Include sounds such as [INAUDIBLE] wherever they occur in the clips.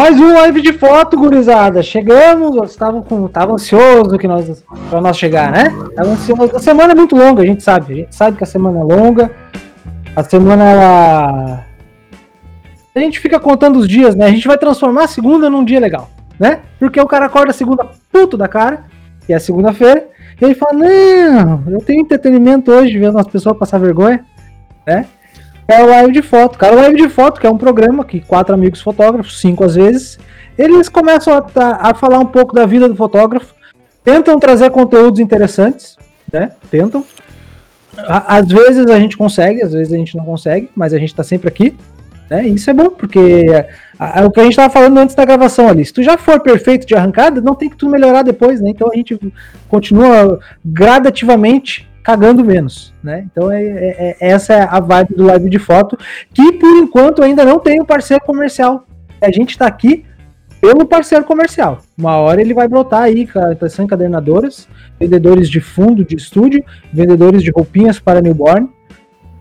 Mais um live de foto, gurizada. Chegamos, estavam com, tava ansioso que nós para nós chegar, né? Tava ansioso. A semana é muito longa, a gente sabe. A gente sabe que a semana é longa. A semana ela a gente fica contando os dias, né? A gente vai transformar a segunda num dia legal, né? Porque o cara acorda segunda puto da cara, que é segunda-feira, e ele fala: "Não, eu tenho entretenimento hoje vendo as pessoas passar vergonha", né? É o Live de Foto. Cara, o Live de Foto, que é um programa que quatro amigos fotógrafos, cinco às vezes, eles começam a, a falar um pouco da vida do fotógrafo, tentam trazer conteúdos interessantes, né? Tentam. Às vezes a gente consegue, às vezes a gente não consegue, mas a gente tá sempre aqui. Né? Isso é bom, porque é o que a gente estava falando antes da gravação ali. Se tu já for perfeito de arrancada, não tem que tu melhorar depois, né? Então a gente continua gradativamente cagando menos, né? Então é, é, é, essa é a vibe do live de foto, que por enquanto ainda não tem um parceiro comercial. A gente está aqui pelo parceiro comercial. Uma hora ele vai brotar aí, são encadernadoras, vendedores de fundo de estúdio, vendedores de roupinhas para newborn.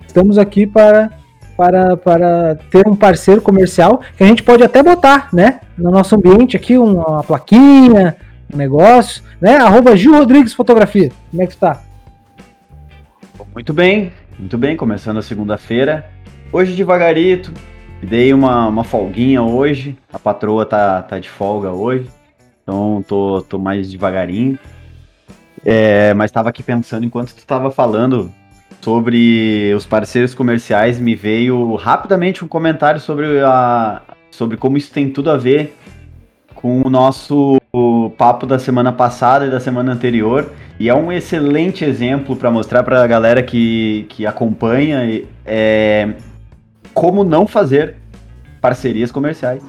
Estamos aqui para, para, para ter um parceiro comercial que a gente pode até botar, né? No nosso ambiente aqui, uma plaquinha, um negócio, né? Arroba Gil Rodrigues Fotografia. Como é que está? Muito bem, muito bem, começando a segunda-feira. Hoje devagarito, dei uma, uma folguinha hoje, a patroa tá, tá de folga hoje, então tô, tô mais devagarinho. É, mas estava aqui pensando, enquanto tu estava falando sobre os parceiros comerciais, me veio rapidamente um comentário sobre, a, sobre como isso tem tudo a ver com o nosso papo da semana passada e da semana anterior, e é um excelente exemplo para mostrar para a galera que, que acompanha é, como não fazer parcerias comerciais.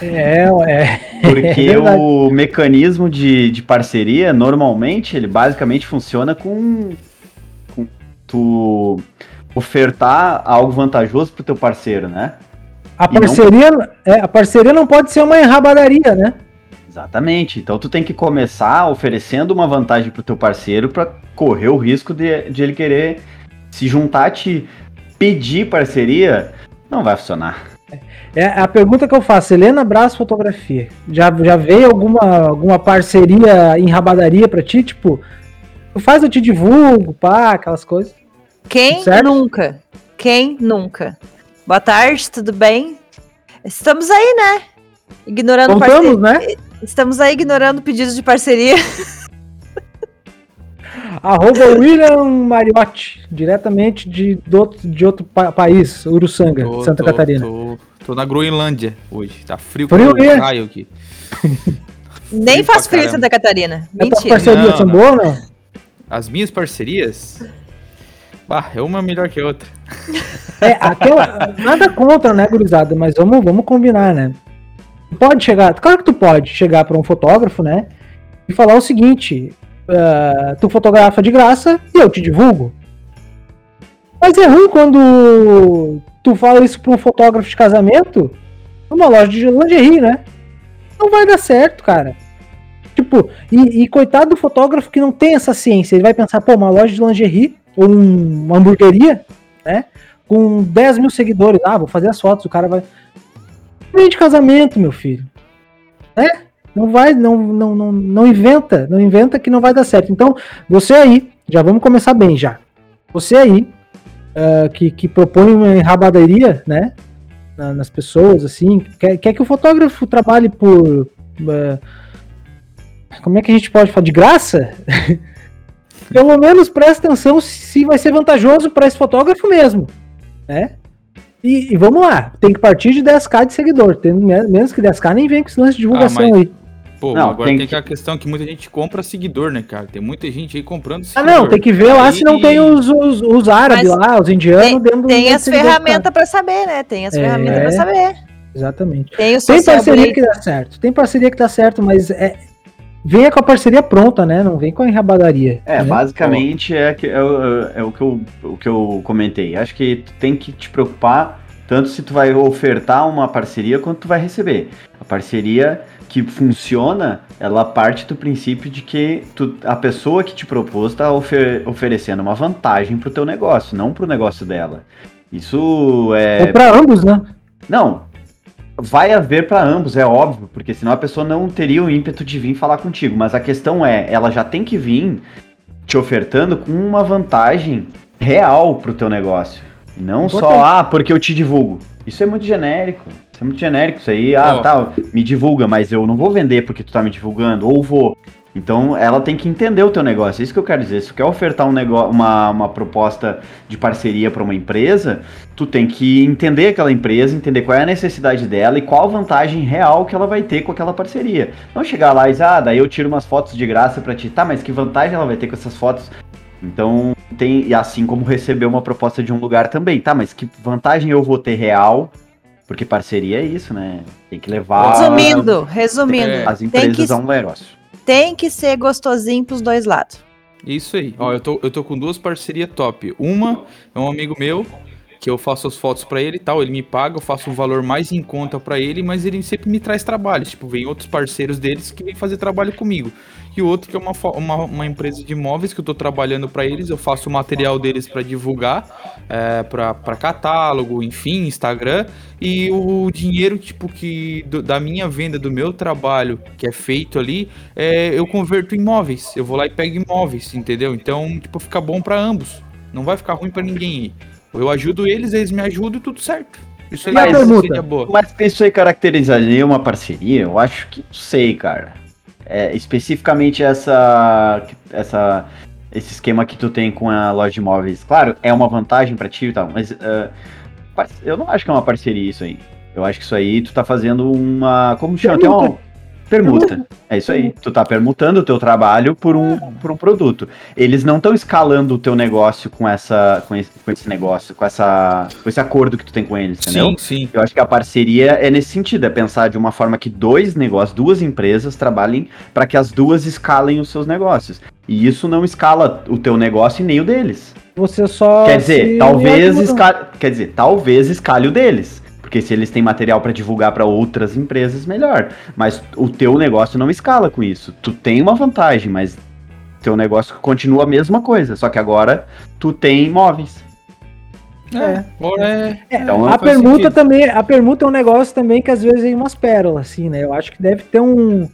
É, [LAUGHS] é. Porque é o mecanismo de, de parceria, normalmente, ele basicamente funciona com, com tu ofertar algo vantajoso pro teu parceiro, né? A parceria, não... é, a parceria não pode ser uma enrabadaria, né? Exatamente. Então tu tem que começar oferecendo uma vantagem pro teu parceiro para correr o risco de, de ele querer se juntar a te pedir parceria, não vai funcionar. É a pergunta que eu faço, Helena Brás Fotografia. Já, já veio alguma, alguma parceria em rabadaria para ti? Tipo, faz eu te divulgo, pá, aquelas coisas. Quem nunca? Quem nunca? Boa tarde, tudo bem? Estamos aí, né? Ignorando Contamos, né? Estamos aí ignorando pedidos de parceria. Arroba William Mariotti, diretamente de, do, de outro pa país, Uruçanga, tô, Santa tô, Catarina. Tô, tô, na Groenlândia hoje, tá frio, frio pra raio aqui. [LAUGHS] Nem faz frio em Santa Catarina. Mentira. As parcerias são boas, não? As minhas parcerias? Bah, é uma melhor que a outra. É, aquela, nada contra, né, gurizada, mas vamos, vamos combinar, né? Pode chegar, claro que tu pode chegar para um fotógrafo, né? E falar o seguinte: uh, tu fotografa de graça e eu te divulgo. Mas é ruim quando tu fala isso para um fotógrafo de casamento numa loja de lingerie, né? Não vai dar certo, cara. Tipo, e, e, coitado do fotógrafo que não tem essa ciência. Ele vai pensar, pô, uma loja de lingerie ou um, uma hamburgueria, né? Com 10 mil seguidores. Ah, vou fazer as fotos. O cara vai de casamento, meu filho. É? Não vai, não, não, não, não inventa, não inventa que não vai dar certo. Então, você aí, já vamos começar bem já. Você aí, uh, que, que propõe uma enrabadaria, né? nas pessoas, assim, quer, quer que o fotógrafo trabalhe por. Uh, como é que a gente pode falar? De graça? [LAUGHS] Pelo menos presta atenção se vai ser vantajoso para esse fotógrafo mesmo. Né? E, e, vamos lá, tem que partir de 10k de seguidor. Tendo menos que 10k, nem vem com esse lance de divulgação ah, mas, aí. Pô, não, agora tem, tem que... a questão que muita gente compra seguidor, né, cara? Tem muita gente aí comprando seguidor. Ah, não, tem que ver lá se não tem os, os, os árabes mas lá, os indianos tem, dentro Tem as ferramentas para saber, né? Tem as é... ferramentas para saber. Exatamente. Tem, tem parceria que dá certo. Tem parceria que dá certo, mas é, venha com a parceria pronta, né? Não vem com a enrabadaria. É, né? basicamente é, é, é, o, que eu, o que eu comentei. Acho que tu tem que te preocupar tanto se tu vai ofertar uma parceria quanto tu vai receber. A parceria que funciona, ela parte do princípio de que tu, a pessoa que te propôs está ofer oferecendo uma vantagem para o teu negócio, não para o negócio dela. Isso é. É para ambos, né? Não, vai haver para ambos, é óbvio, porque senão a pessoa não teria o ímpeto de vir falar contigo. Mas a questão é, ela já tem que vir te ofertando com uma vantagem real pro teu negócio. Não só, ah, porque eu te divulgo. Isso é muito genérico. Isso é muito genérico. Isso aí, ah, Ó. tá, me divulga, mas eu não vou vender porque tu tá me divulgando, ou vou. Então ela tem que entender o teu negócio. É isso que eu quero dizer. Se tu quer ofertar um negócio, uma, uma proposta de parceria para uma empresa, tu tem que entender aquela empresa, entender qual é a necessidade dela e qual a vantagem real que ela vai ter com aquela parceria. Não chegar lá e dizer, ah, daí eu tiro umas fotos de graça para ti. Tá, mas que vantagem ela vai ter com essas fotos? Então, tem, e assim como receber uma proposta de um lugar também, tá, mas que vantagem eu vou ter real? Porque parceria é isso, né? Tem que levar Resumindo, resumindo, as empresas que, a um negócio. Tem que ser gostosinho pros dois lados. Isso aí. Ó, eu tô, eu tô com duas parcerias top. Uma é um amigo meu, que eu faço as fotos pra ele e tal, ele me paga, eu faço um valor mais em conta pra ele, mas ele sempre me traz trabalhos. Tipo, vem outros parceiros deles que vêm fazer trabalho comigo. E o outro que é uma, uma, uma empresa de imóveis que eu tô trabalhando pra eles, eu faço o material deles pra divulgar, é, pra pra catálogo, enfim, Instagram. E o dinheiro, tipo, que do- da minha venda, do meu trabalho que é feito ali, é, eu converto em imóveis. Eu vou lá e pego imóveis, entendeu? Então, tipo, fica bom pra ambos. Não vai ficar ruim pra ninguém. Eu ajudo eles, eles me ajudam e tudo certo. Isso aí Mas é seria boa. Mas isso aí caracterizaria uma parceria? Eu acho que não sei, cara. É, especificamente essa, essa, esse esquema que tu tem com a loja de imóveis. Claro, é uma vantagem pra ti e tal, mas par- eu não acho que é uma parceria isso aí. Eu acho que isso aí tu tá fazendo uma. Como chama? Tem uma permuta. É isso aí. Tu tá permutando o teu trabalho por um, por um produto. Eles não estão escalando o teu negócio com essa, com esse, com esse negócio, com essa, com esse acordo que tu tem com eles, entendeu? Sim, sim. Eu acho que a parceria é nesse sentido, é pensar de uma forma que dois negócios, duas empresas trabalhem para que as duas escalem os seus negócios. E isso não escala o teu negócio e nem o deles. Você só. quer dizer, talvez escale, quer dizer, talvez escale o deles. Porque se eles têm material para divulgar para outras empresas, melhor. Mas o teu negócio não escala com isso. Tu tem uma vantagem, mas teu negócio continua a mesma coisa, só que agora tu tem imóveis. É. Agora é. Então, a permuta sentido. também, a permuta é um negócio também que às vezes tem umas pérolas, assim, né? Eu acho que deve ter um.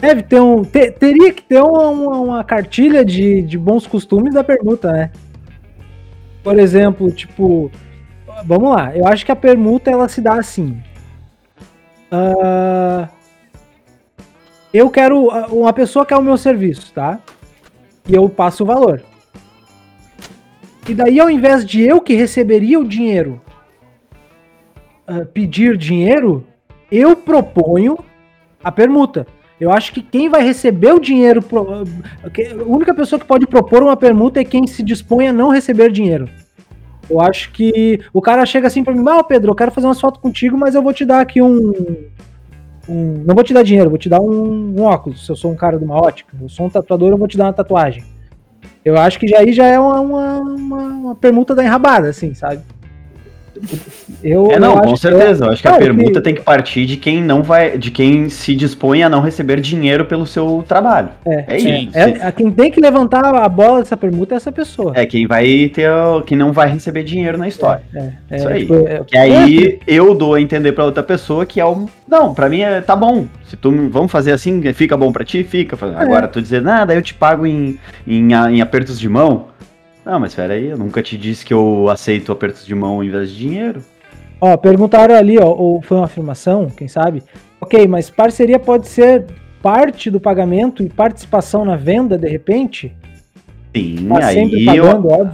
Deve ter um. te- teria que ter uma, uma- uma cartilha de, de bons costumes da permuta, né? Por exemplo, tipo. Vamos lá, eu acho que a permuta ela se dá assim. Ah, eu quero. Uma pessoa quer o meu serviço, tá? E eu passo o valor. E daí, ao invés de eu que receberia o dinheiro ah, pedir dinheiro, eu proponho a permuta. Eu acho que quem vai receber o dinheiro, ah, a única pessoa que pode propor uma permuta é quem se dispõe a não receber dinheiro. Eu acho que o cara chega assim pra mim, ah, Pedro, eu quero fazer umas fotos contigo, mas eu vou te dar aqui um. um- não vou te dar dinheiro, vou te dar um, um óculos. Se eu sou um cara de uma ótica, eu sou um tatuador, eu vou te dar uma tatuagem. Eu acho que já aí já é uma, uma, uma, uma permuta da enrabada, assim, sabe? Eu, É, não, com que certeza. Eu acho que a permuta tem que partir de quem não vai, de quem se dispõe a não receber dinheiro pelo seu trabalho. É, É isso. É, a quem tem que levantar a bola dessa permuta é essa pessoa. É quem vai ter, o- quem não vai receber dinheiro na história. É, isso aí. tipo, é- Que aí eu dou a entender pra outra pessoa que é um, não, pra mim é, tá bom. Se tu vamos fazer assim, fica bom pra ti, fica. Agora tu dizer, nada, eu te pago em, em, em apertos de mão. Não, mas espera aí, eu nunca te disse que eu aceito apertos de mão em vez de dinheiro. Ó, perguntaram ali, ó, ou foi uma afirmação, quem sabe? Ok, mas parceria pode ser parte do pagamento e participação na venda, de repente? Sim, Tá aí eu,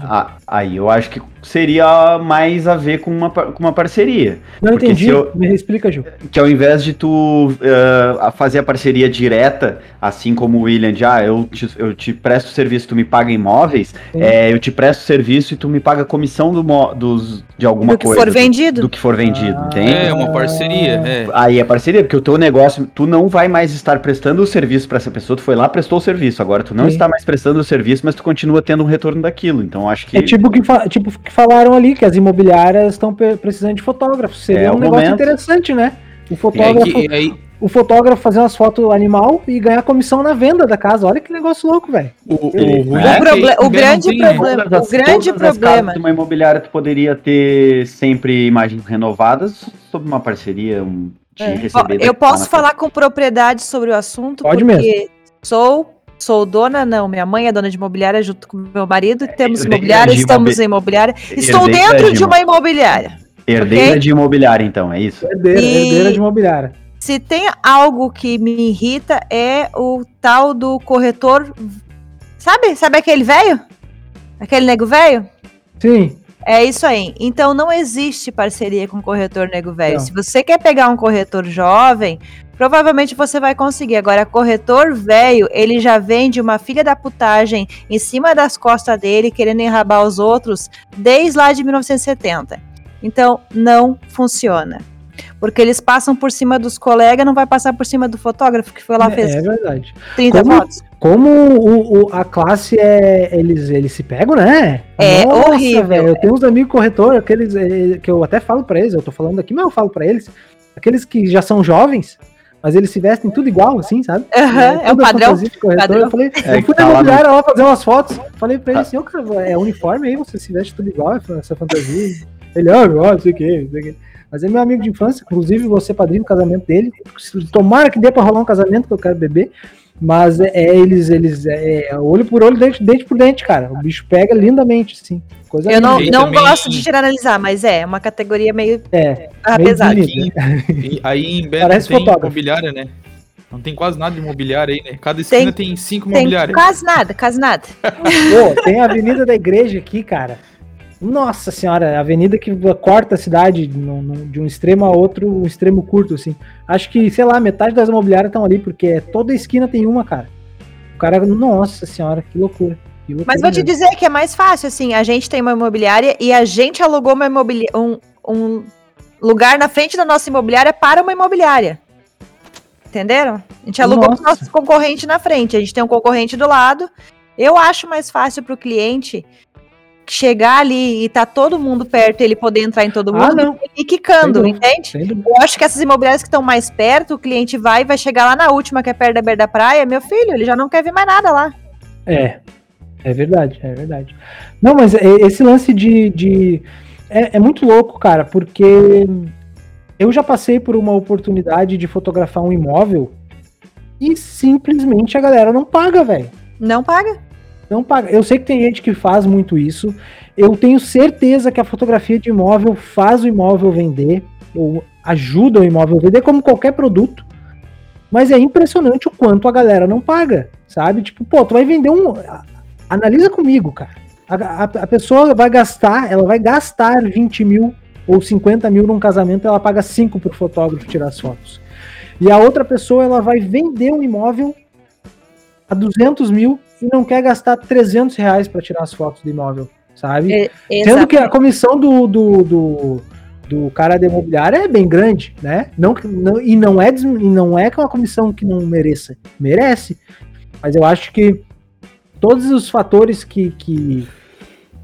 a- aí eu acho que seria mais a ver com uma, com uma parceria. Não porque entendi, eu- me explica, Gil. Que ao invés de tu a fazer a parceria direta, assim como o William, de ah, eu te, eu te presto serviço, tu me paga imóveis, é, eu te presto serviço e tu me paga comissão do, dos, de alguma Do que coisa. for vendido. Do que for vendido, Ah. entende? É uma parceria. É. Aí é parceria, porque o teu negócio, tu não vai mais estar prestando o serviço para essa pessoa, tu foi lá, prestou o serviço, agora tu não Sim. está mais prestando o serviço, mas tu continua tendo um retorno daquilo. Então acho que É tipo que, fa- tipo que falaram ali, que as imobiliárias estão precisando de fotógrafos. Seria É um negócio momento. interessante, né? O E aí, fotógrafo, que- aí o fotógrafo fazer umas fotos animal e ganhar comissão na venda da casa. Olha que negócio louco, velho. o, o, O é proble- aí o grande problema- Todas as- o grande problema- de uma imobiliária tu poderia ter sempre imagens renovadas sob uma parceria um, É. receber. Eu daqui posso falar com propriedade sobre o assunto, Pode porque sou sou dona, não, minha mãe é dona de imobiliária junto com meu marido, temos herdeira imobiliária, estamos em imobiliária. Estou herdeira dentro de uma imobiliária. Herdeira ok? de imobiliária, então, é isso? Herdeira, E- herdeira de imobiliária. Se tem algo que me irrita é o tal do corretor. Sabe? Sabe aquele velho? Aquele nego velho? Sim. É isso aí. Então não existe parceria com corretor nego velho. Se você quer pegar um corretor jovem, provavelmente você vai conseguir. Agora, corretor velho, ele já vende uma filha da putagem em cima das costas dele, querendo enrabar os outros, desde lá de 1970. Então, não funciona. Porque eles passam por cima dos colegas, não vai passar por cima do fotógrafo que foi lá, fez É verdade. 30 como- fotos. Como o, o- a classe é. Eles, eles se pegam, né? É horrível. velho, Eu tenho uns amigos corretor, aqueles eh, que eu até falo pra eles, eu tô falando aqui, mas eu falo pra eles. Aqueles que já são jovens, mas eles se vestem tudo igual, assim, sabe? Aham, é o padrão. fantasia de corretor. padrão. Eu, falei, É, eu fui tá na imobiliária lá fazer umas fotos. Falei pra ele assim, ô cara, é uniforme aí, você se veste tudo igual, essa fantasia. Ele, ah, não sei o que, não sei o que. Mas é meu amigo de infância, inclusive você padrinho do casamento dele. Tomara que dê pra rolar um casamento que eu quero beber. Mas é, é eles, eles, é, é olho por olho, dente, dente por dente, cara. O bicho pega lindamente, assim. Coisa Eu não, não também- gosto de generalizar, mas é uma categoria meio É, ah, meio bonita. E aí em Belo Parece não tem fotógrafo. imobiliária, né? Não tem quase nada de imobiliária aí, né? Cada esquina tem, cinco Tem imobiliárias. quase nada, quase nada. Pô, tem a Avenida da Igreja aqui, cara. Nossa senhora, avenida que corta a cidade de um extremo a outro, um extremo curto, assim. Acho que, sei lá, metade das imobiliárias estão ali, porque toda esquina tem uma, cara. O cara, nossa senhora, que loucura. que loucura Mas vou te mesmo. dizer que é mais fácil, assim, a gente tem uma imobiliária e a gente alugou uma imobili- um, um lugar na frente da nossa imobiliária para uma imobiliária. Entenderam? A gente alugou o nosso concorrente na frente, a gente tem um concorrente do lado. Eu acho mais fácil para o cliente chegar ali e tá todo mundo perto e ele poder entrar em todo Ah, mundo não. e ir quicando, entende? Eu acho que essas imobiliárias que estão mais perto, o cliente vai vai chegar lá na última, que é perto da beira da praia, meu filho, ele já não quer ver mais nada lá. É, é verdade, é verdade. Não, mas esse lance de. de é, é muito louco, cara, porque eu já passei por uma oportunidade de fotografar um imóvel e simplesmente a galera não paga, velho. Não paga? Não paga. Eu sei que tem gente que faz muito isso. Eu tenho certeza que a fotografia de imóvel faz o imóvel vender, ou ajuda o imóvel a vender, como qualquer produto. Mas é impressionante o quanto a galera não paga, sabe? Tipo, pô, tu vai vender um. Analisa comigo, cara. A, a- a pessoa vai gastar, ela vai gastar 20 mil ou 50 mil num casamento, ela paga 5 pro fotógrafo tirar as fotos. E a outra pessoa, ela vai vender um imóvel a 200 mil e não quer gastar 300 reais para tirar as fotos do imóvel, sabe? É, Sendo que a comissão do, do, do, do cara da imobiliária é bem grande, né? Não, não, e, não é, e não é que é uma comissão que não mereça. Merece. Mas eu acho que todos os fatores que, que,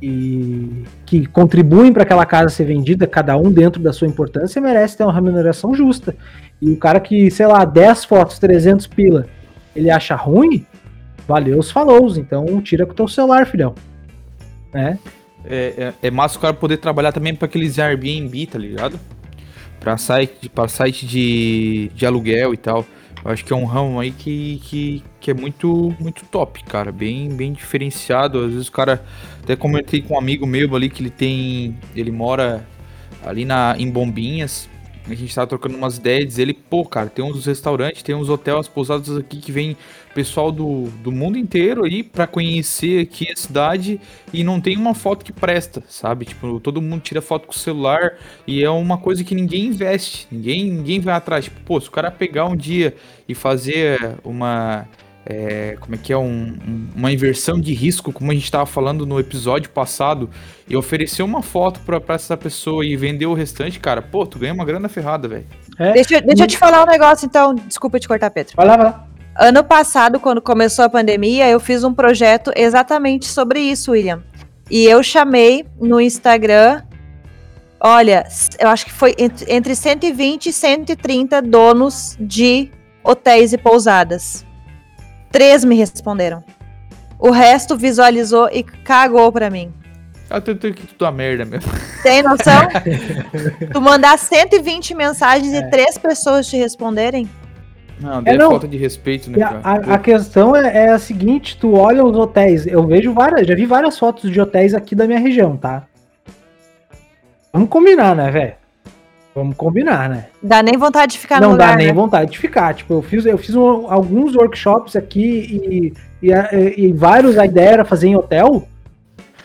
que, que contribuem para aquela casa ser vendida, cada um dentro da sua importância, merece ter uma remuneração justa. E o cara que, sei lá, 10 fotos, 300 pila, ele acha ruim, valeu os follows. Então tira com o teu celular, filhão. Né? É, é, é massa o cara poder trabalhar também para aqueles Airbnb, tá ligado? Pra site, pra site de, de aluguel e tal. Eu acho que é um ramo aí que, que, que é muito, muito top, cara. Bem, bem diferenciado. Às vezes o cara. Até comentei com um amigo meu ali que ele tem. Ele mora ali na, em Bombinhas. A gente tava trocando umas ideias. Ele, pô, cara, tem uns restaurantes, tem uns hotéis, as pousadas aqui que vem pessoal do, do mundo inteiro aí pra conhecer aqui a cidade e não tem uma foto que presta, sabe? Tipo, todo mundo tira foto com o celular e é uma coisa que ninguém investe, ninguém, ninguém vai atrás. Tipo, pô, se o cara pegar um dia e fazer uma. É, como é que é? Um- um- uma inversão de risco, como a gente tava falando no episódio passado, e oferecer uma foto pra, pra essa pessoa e vender o restante, cara, pô, tu ganha uma grana ferrada, velho. É. Deixa, eu- deixa eu te falar um negócio, então. Desculpa te cortar, Pedro. Vai lá, vai lá. Ano passado, quando começou a pandemia, eu fiz um projeto exatamente sobre isso, William. E eu chamei no Instagram. Olha, eu acho que foi ent- entre 120 e 130 donos de hotéis e pousadas. Três me responderam. O resto visualizou e cagou pra mim. Eu tenho, tenho que tudo a merda mesmo. Tem noção? [LAUGHS] tu mandar 120 mensagens É. e três pessoas te responderem? Não, é não. falta de respeito, né, a, cara? a- a questão é, é a seguinte, tu olha os hotéis, eu vejo várias, já vi várias fotos de hotéis aqui da minha região, tá? Vamos combinar, né, velho? Vamos combinar, né? Dá nem vontade de ficar no não lugar, dá nem né? vontade de ficar. Tipo, eu fiz, eu fiz um- alguns workshops aqui e, e, e vários, a ideia era fazer em hotel.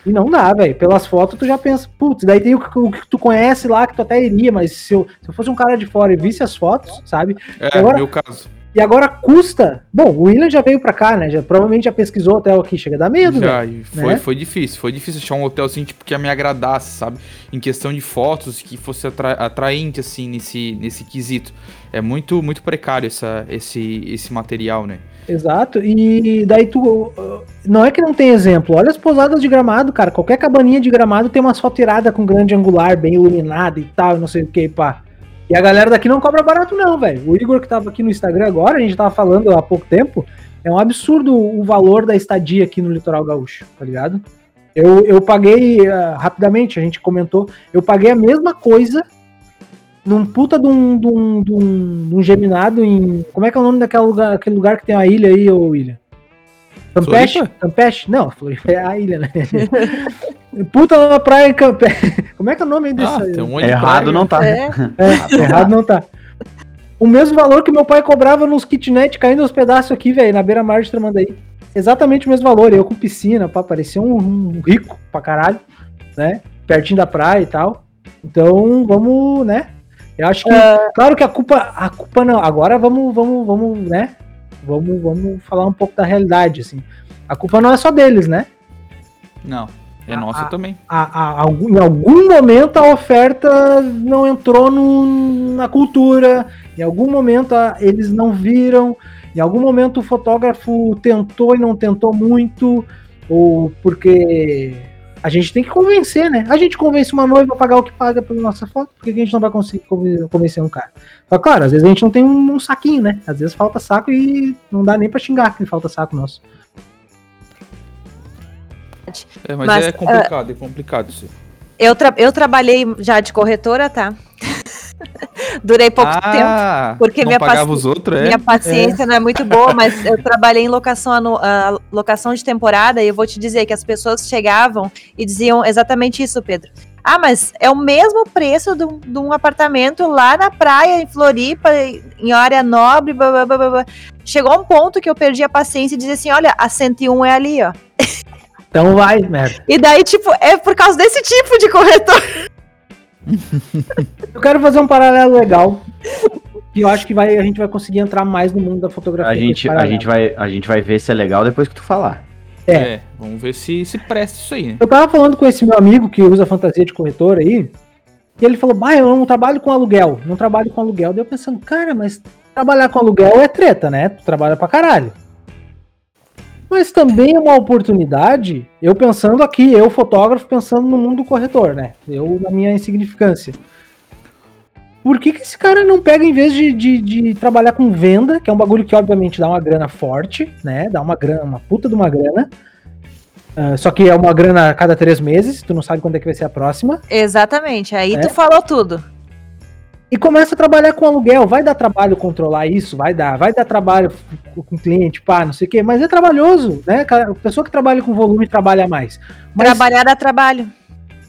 E não dá, velho. Pelas fotos tu já pensa, putz, daí tem o, que- o que tu conhece lá que tu até iria, mas se eu, se eu fosse um cara de fora e visse as fotos, sabe? É, agora- meu caso. E agora custa. Bom, o William já veio pra cá, né? Já, provavelmente já pesquisou hotel aqui, chega a dar medo, Já, velho. e foi, né? foi difícil. Foi difícil achar um hotel assim, tipo, que me agradasse, sabe? Em questão de fotos, que fosse atra- atraente, assim, nesse, nesse quesito. É muito, muito precário essa, esse, esse material, né? Exato. E daí tu. uh, Não é que não tem exemplo. Olha as pousadas de gramado, cara. Qualquer cabaninha de gramado tem umas fotos iradas com grande angular, bem iluminada e tal, não sei o que, pá. E a galera daqui não cobra barato, não, velho. O Igor que tava aqui no Instagram agora, a gente tava falando há pouco tempo, é um absurdo o valor da estadia aqui no litoral gaúcho, tá ligado? Eu, eu paguei, ah, rapidamente, a gente comentou, eu paguei a mesma coisa num puta de um, de um, de um, de um geminado em. Como é que é o nome daquele lugar, aquele lugar que tem a ilha aí, ô William? Campeche? Campeche? Não, Floripa é a ilha, né? [LAUGHS] puta numa praia em Campeche. [LAUGHS] Como é que é o nome aí desse Ah, aí? tem um Errado não tá. É. É, errado não tá. O mesmo valor que meu pai cobrava nos kitnet caindo aos pedaços aqui, velho, na beira-mar de Tramandaí. Exatamente o mesmo valor. Eu com piscina, pá, parecia um, um rico pra caralho, né? Pertinho da praia e tal. Então, vamos, né? Eu acho que, claro que a culpa, a culpa não. Agora vamos, vamos, vamos, né? Vamos, vamos falar um pouco da realidade, assim. A culpa não é só deles, né? Não, é nossa ah, também. a- a- em algum momento a oferta não entrou no- na cultura, em algum momento a- eles não viram, em algum momento o fotógrafo tentou e não tentou muito, ou porque a gente tem que convencer, né? A gente convence uma noiva a pagar o que paga pela nossa foto, por que que a gente não vai conseguir conven- convencer um cara? Só claro, às vezes a gente não tem um, um saquinho, né? Às vezes falta saco e não dá nem pra xingar que falta saco nosso. É, mas, Mas, é complicado, é complicado isso. Eu, tra- eu trabalhei já de corretora, tá? [LAUGHS] Durei pouco tempo. ah, porque não minha paci- os outros, é? Minha paciência não é muito boa, mas eu trabalhei em locação, ah, locação de temporada e eu vou te dizer que as pessoas chegavam e diziam exatamente isso, Pedro. Ah, mas é o mesmo preço de um, de um apartamento lá na praia, em Floripa, em área nobre, blá, blá, blá, blá. Chegou um ponto que eu perdi a paciência e dizia assim, olha, a 101 é ali, ó. [LAUGHS] Então vai, merda. E daí, tipo, é por causa desse tipo de corretor. Eu quero fazer um paralelo legal. Que eu acho que vai, a gente vai conseguir entrar mais no mundo da fotografia. A gente, a, gente vai, a gente vai ver se é legal depois que tu falar. É. É, vamos ver se se presta isso aí, né? Eu tava falando com esse meu amigo que usa fantasia de corretor aí. E ele falou: Bah, eu não trabalho com aluguel. Não trabalho com aluguel. Daí eu pensando, cara, mas trabalhar com aluguel é treta, né? Tu trabalha pra caralho. Mas também é uma oportunidade, eu pensando aqui, eu fotógrafo, pensando no mundo do corretor, né? Eu na minha insignificância. Por que, que esse cara não pega, em vez de, de, de trabalhar com venda, que é um bagulho que obviamente dá uma grana forte, né? Dá uma grana, uma puta de uma grana. Ah, só que é uma grana a cada três meses, tu não sabe quando é que vai ser a próxima. Exatamente, aí É. tu falou tudo. E começa a trabalhar com aluguel. Vai dar trabalho controlar isso? Vai dar. Vai dar trabalho com cliente, pá, não sei o quê. Mas é trabalhoso, né? A pessoa que trabalha com volume trabalha mais. Mas Trabalhar dá trabalho.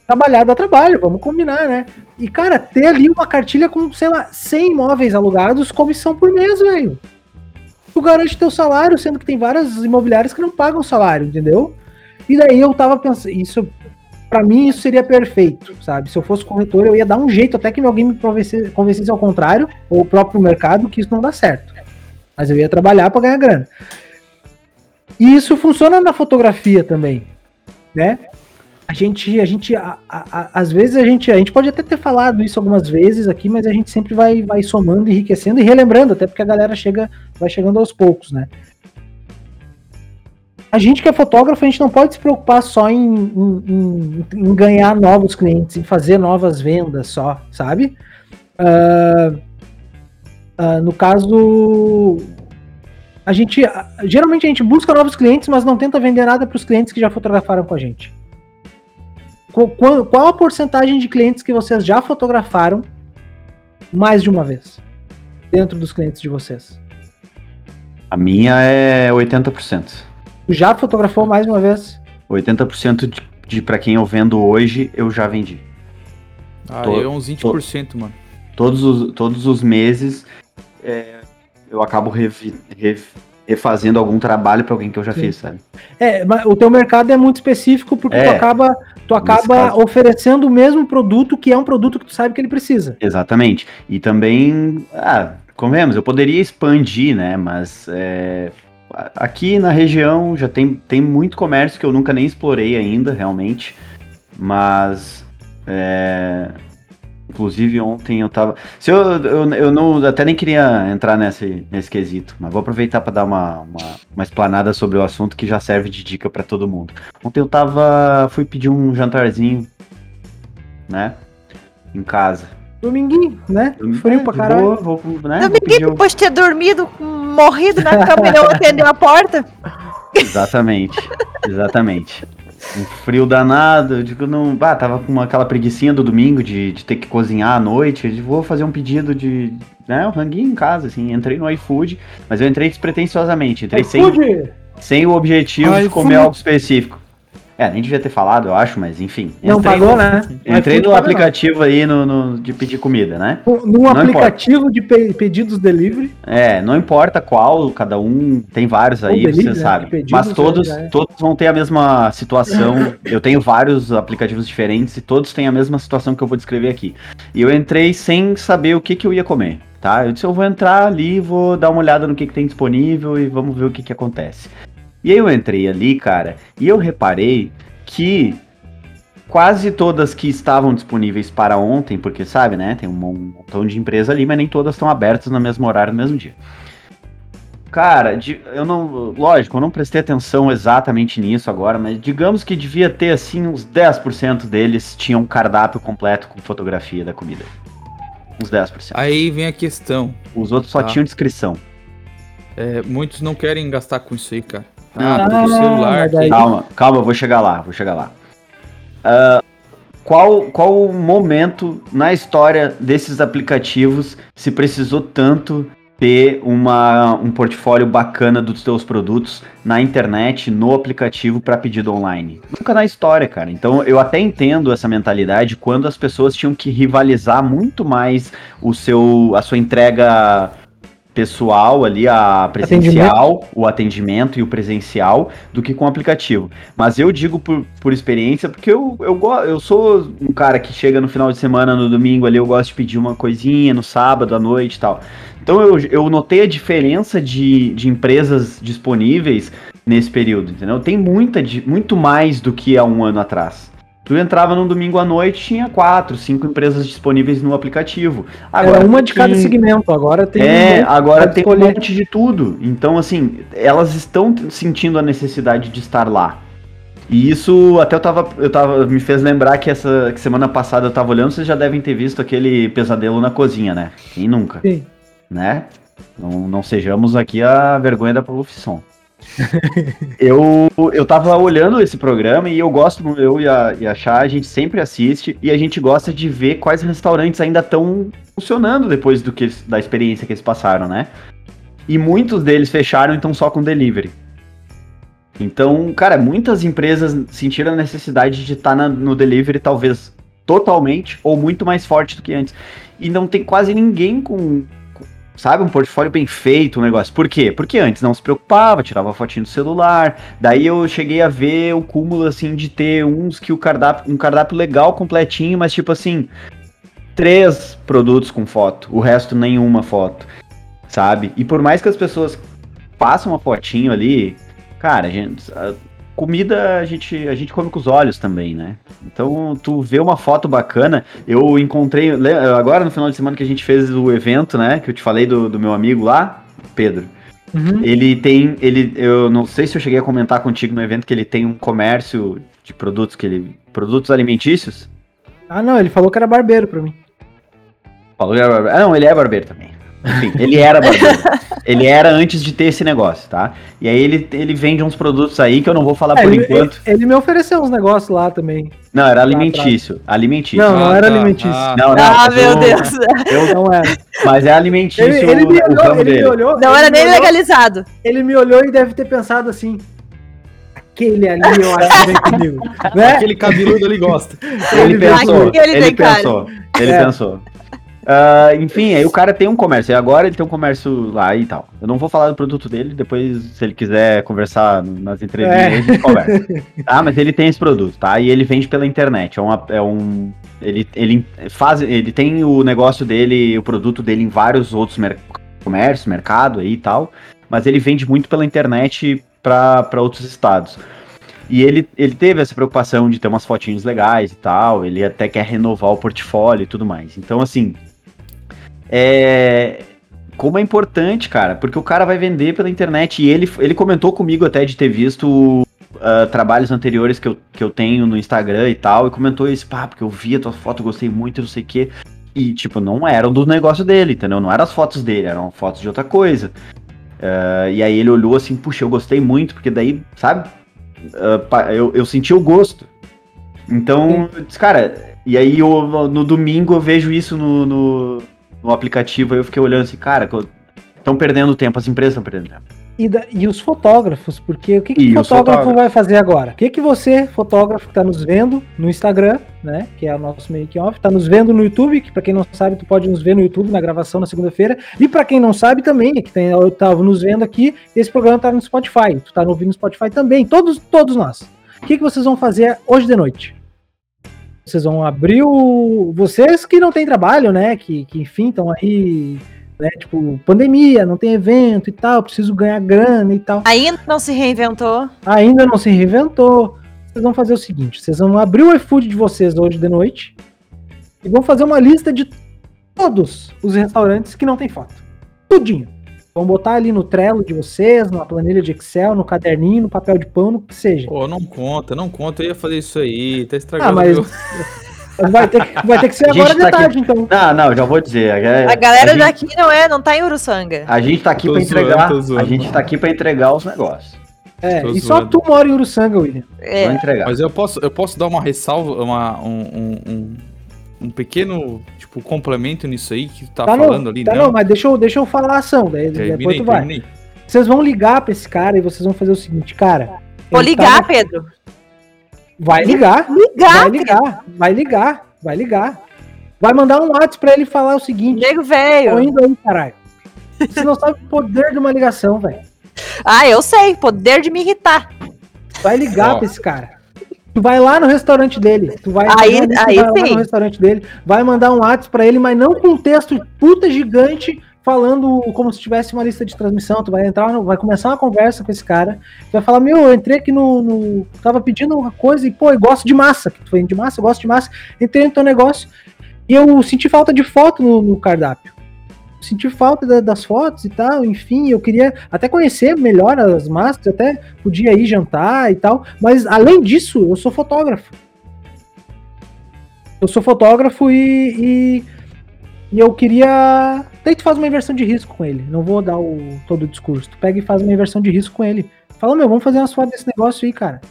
trabalhar dá trabalho, vamos combinar, né? E, cara, ter ali uma cartilha com, sei lá, 100 imóveis alugados, comissão por mês, velho. Tu garante teu salário, sendo que tem várias imobiliárias que não pagam salário, entendeu? E daí eu tava pensando, isso, pra mim, isso seria perfeito, sabe? Se eu fosse corretor, eu ia dar um jeito até que alguém me convencesse, convencesse ao contrário, ou o próprio mercado, que isso não dá certo. Mas eu ia trabalhar pra ganhar grana. E isso funciona na fotografia também, né? A gente, a gente, a- a- a- às vezes a gente, a gente pode até ter falado isso algumas vezes aqui, mas a gente sempre vai, vai somando, enriquecendo e relembrando, até porque a galera chega, vai chegando aos poucos, né? A gente que é fotógrafo, a gente não pode se preocupar só em, em- em- em ganhar novos clientes, em fazer novas vendas só, sabe? Ah, ah, no caso, a gente, geralmente a gente busca novos clientes, mas não tenta vender nada para os clientes que já fotografaram com a gente. Qu- Qual, qual a porcentagem de clientes que vocês já fotografaram mais de uma vez? Dentro dos clientes de vocês. A minha é 80%. Tu Já fotografou mais uma vez? 80% de, de para quem eu vendo hoje, eu já vendi. Ah, Tô- eu é uns 20%, mano. Todos os, todos os meses é, eu acabo revi- re- refazendo algum trabalho para alguém que eu já Sim. fiz, sabe? É, mas o teu mercado é muito específico porque É, tu acaba, tu acaba caso. oferecendo o mesmo produto que é um produto que tu sabe que ele precisa. Exatamente. E também, ah, convenhamos, eu poderia expandir, né? Mas é, aqui na região já tem, tem muito comércio que eu nunca nem explorei ainda, realmente. Mas, é, inclusive ontem eu tava. Se eu, eu, eu não, até nem queria entrar nesse, nesse quesito, mas vou aproveitar para dar uma, uma, uma explanada sobre o assunto que já serve de dica para todo mundo. Ontem eu tava. fui pedir um jantarzinho, né? Em casa. Dominguinho, né? Frio pra caralho. boa, vou, né, vou Dominguinho, pedir depois de ter dormido, morrido na cama e não atendeu a porta. Exatamente, exatamente. Um frio danado, eu digo, não. Ah, tava com aquela preguicinha do domingo de, de ter que cozinhar à noite. Eu digo, vou fazer um pedido de. Né, um ranguinho em casa, assim. Entrei no iFood, mas eu entrei despretensiosamente. Entrei sem, sem o objetivo de iFood. comer algo específico. É, nem devia ter falado, eu acho, mas enfim. Não Entrei pagou, né? Entrei no aplicativo aí no, no- de pedir comida, né? não. Num Não aplicativo de pe- pedidos delivery. É, não importa qual, cada um tem vários aí, delivery, você né, sabe. pedidos, Mas todos, já é. todos vão ter a mesma situação. eu tenho vários aplicativos diferentes e todos têm a mesma situação que eu vou descrever aqui. E eu entrei sem saber o que, que eu ia comer, tá? Eu disse, eu vou entrar ali, vou dar uma olhada no que, que tem disponível e vamos ver o que, que acontece. E aí eu entrei ali, cara, e eu reparei que quase todas que estavam disponíveis para ontem, porque sabe, né? Tem um montão de empresa ali, mas nem todas estão abertas no mesmo horário, no mesmo dia. Cara, de- eu não. Lógico, eu não prestei atenção exatamente nisso agora, mas digamos que devia ter assim uns 10% deles tinham um cardápio completo com fotografia da comida. Uns 10%. Aí vem a questão. Os outros só Tá. tinham descrição. É, muitos não querem gastar com isso aí, cara. Ah, Ah, celular. daí- Calma, calma, eu vou chegar lá, vou chegar lá. Ah, qual, qual o momento na história desses aplicativos se precisou tanto ter uma, um portfólio bacana dos seus produtos na internet, no aplicativo para pedido online? Nunca na história, cara. Então eu até entendo essa mentalidade quando as pessoas tinham que rivalizar muito mais o seu, a sua entrega pessoal ali, a presencial, o atendimento e o presencial, do que com o aplicativo. Mas eu digo por, por experiência, porque eu, eu, eu sou um cara que chega no final de semana, no domingo ali, eu gosto de pedir uma coisinha no sábado à noite e tal. Então eu, eu notei a diferença de, de empresas disponíveis nesse período, entendeu? Tem muita, muito mais do que há um ano atrás. Tu entrava num domingo à noite, tinha quatro, cinco empresas disponíveis no aplicativo. Era uma de cada tem- segmento, agora tem. é, um agora tem um escolher. monte de tudo. Então, assim, elas estão sentindo a necessidade de estar lá. E isso até eu tava, eu tava, me fez lembrar que essa que semana passada eu tava olhando, vocês já devem ter visto aquele pesadelo na cozinha, né? Quem nunca, Sim. né? Não, não sejamos aqui a vergonha da profissão. [LAUGHS] eu, eu tava olhando esse programa e eu gosto, eu e a, e a Chá, a gente sempre assiste e a gente gosta de ver quais restaurantes ainda estão funcionando depois do que da experiência que eles passaram, né? E muitos deles fecharam então só com delivery. Então, cara, muitas empresas sentiram a necessidade de estar no delivery talvez totalmente ou muito mais forte do que antes. E não tem quase ninguém com, sabe, um portfólio bem feito, um negócio. Por quê? Porque antes não se preocupava, tirava fotinho do celular. Daí eu cheguei a ver o cúmulo assim de ter uns que o cardápio, um cardápio legal completinho, mas tipo assim, três produtos com foto, o resto nenhuma foto, sabe? E por mais que as pessoas façam uma fotinho ali, cara, gente, comida a gente, a gente come com os olhos também, né? Então, tu vê uma foto bacana, eu encontrei, agora no final de semana que a gente fez o evento, né, que eu te falei do, do meu amigo lá, Pedro, Uhum. ele tem, ele, eu não sei se eu cheguei a comentar contigo no evento que ele tem um comércio de produtos que ele, produtos alimentícios, Ah, não, ele falou que era barbeiro pra mim. Falou que era barbeiro. Ah, não, ele é barbeiro também. Enfim, ele era barbeiro. ele era antes de ter esse negócio, tá? E aí ele, ele vende uns produtos aí que eu não vou falar É, por ele, enquanto. ele- ele me ofereceu uns negócios lá também. Não, era alimentício. Alimentício. Não, não Ah, era tá. alimentício. Ah, Não, não, Ah, meu eu- Deus. eu- Não era. mas é alimentício Ele, ele o, me o olhou, ramo ele me dele. olhou. Não ele era me nem olhou- legalizado. Ele me olhou e deve ter pensado assim. Aquele ali eu acho que vem comigo. [LAUGHS] Né? Aquele cabeludo ali gosta. Ele Ele pensou, ele ele pensou, ele É. pensou. Ah, enfim, aí o cara tem um comércio, e agora ele tem um comércio lá e tal. Eu não vou falar do produto dele, depois, se ele quiser conversar nas entrevistas, É. a gente conversa. [LAUGHS] Tá, mas ele tem esse produto, tá? E ele vende pela internet. É, uma, é um. Ele, ele faz. Ele tem o negócio dele, o produto dele em vários outros mer comércios, mercado aí e tal. Mas ele vende muito pela internet para outros estados. E ele, ele teve essa preocupação de ter umas fotinhos legais e tal. Ele até quer renovar o portfólio e tudo mais. Então, assim. É. Como é importante, cara, porque o cara vai vender pela internet. E ele, ele comentou comigo até de ter visto ah, trabalhos anteriores que eu, que eu tenho no Instagram e tal. E comentou isso, pá, porque eu vi a tua foto, gostei muito, não sei o quê. E, tipo, não eram do negócio dele, entendeu? Não eram as fotos dele, eram fotos de outra coisa. Ah, e aí ele olhou assim, puxa, eu gostei muito, porque daí, sabe? Pa- eu, eu senti o gosto. Então, eu disse, cara, e aí eu, no domingo eu vejo isso no, no, no aplicativo, aí eu fiquei olhando assim, cara, estão perdendo tempo, as empresas estão perdendo tempo. E, da- e os fotógrafos, porque o que, que o fotógrafo vai fazer agora? O que, que você, fotógrafo, que está nos vendo no Instagram, né? Que é o nosso make off, está nos vendo no YouTube, que para quem não sabe, tu pode nos ver no YouTube na gravação na segunda-feira. E para quem não sabe também, que tem, eu tava nos vendo aqui, esse programa tá no Spotify. Tu tá ouvindo no Spotify também, todos, todos nós. O que, que vocês vão fazer hoje de noite? Vocês vão abrir o. Vocês que não têm trabalho, né? Que, que enfim, estão aí né? Tipo, pandemia, não tem evento e tal, preciso ganhar grana e tal. Ainda não se reinventou. Ainda não se reinventou. Vocês vão fazer o seguinte: vocês vão abrir o iFood de vocês hoje de noite e vão fazer uma lista de todos os restaurantes que não tem foto. Tudinho. Vão botar ali no Trello de vocês, numa planilha de Excel, no caderninho, no papel de pano, o que seja. Pô, não conta, não conta. Eu ia fazer isso aí, tá estragando. Ah, mas meu- [LAUGHS] vai ter, que- vai ter que ser A agora de tá aqui- tarde, então. Não, não, já vou dizer. é- A galera gente- daqui não é, não tá em Uruçanga. A gente tá aqui Tô pra zoando, entregar. zoando. a gente tá aqui para entregar os negócios. É, Tô e só zoando. tu mora em Uruçanga, William. Vou É. entregar. Mas eu posso, eu posso dar uma ressalva, uma, um, um, um, um pequeno, tipo, complemento nisso aí que tu tá, Tá, falando não, ali, tá não? não, mas deixa eu, deixa eu falar a ação, daí depois Terminei, tu vai. terminei. Vocês vão ligar pra esse cara e vocês vão fazer o seguinte, cara. Vou ligar, tá- Pedro. Vai ligar. Ligar, Vai ligar, vai ligar, vai ligar. Vai mandar um WhatsApp pra ele falar o seguinte: Nego tô velho. indo aí, caralho. Você não sabe o poder de uma ligação, velho. Ah, eu sei. Poder de me irritar. Vai ligar Ó. pra esse cara. Tu vai lá no restaurante dele. Tu vai, Aí- vai lá no restaurante dele, vai mandar um WhatsApp pra ele, mas não com um texto puta gigante falando como se tivesse uma lista de transmissão. Tu vai entrar, vai começar uma conversa com esse cara. Tu vai falar: Meu, eu entrei aqui no. no- tava pedindo uma coisa e, pô, eu gosto de massa. Tu vende de massa, eu gosto de massa. Entrei no teu negócio e eu senti falta de foto no, no cardápio. Senti falta da- das fotos e tal, enfim, eu queria até conhecer melhor as eu até podia ir jantar e tal, mas além disso, eu sou fotógrafo. Eu sou fotógrafo e, e, e eu queria. Daí tu faz uma inversão de risco com ele. Não vou dar o, todo o discurso. Tu pega e faz uma inversão de risco com ele. Fala, meu, vamos fazer umas fotos desse negócio aí, cara.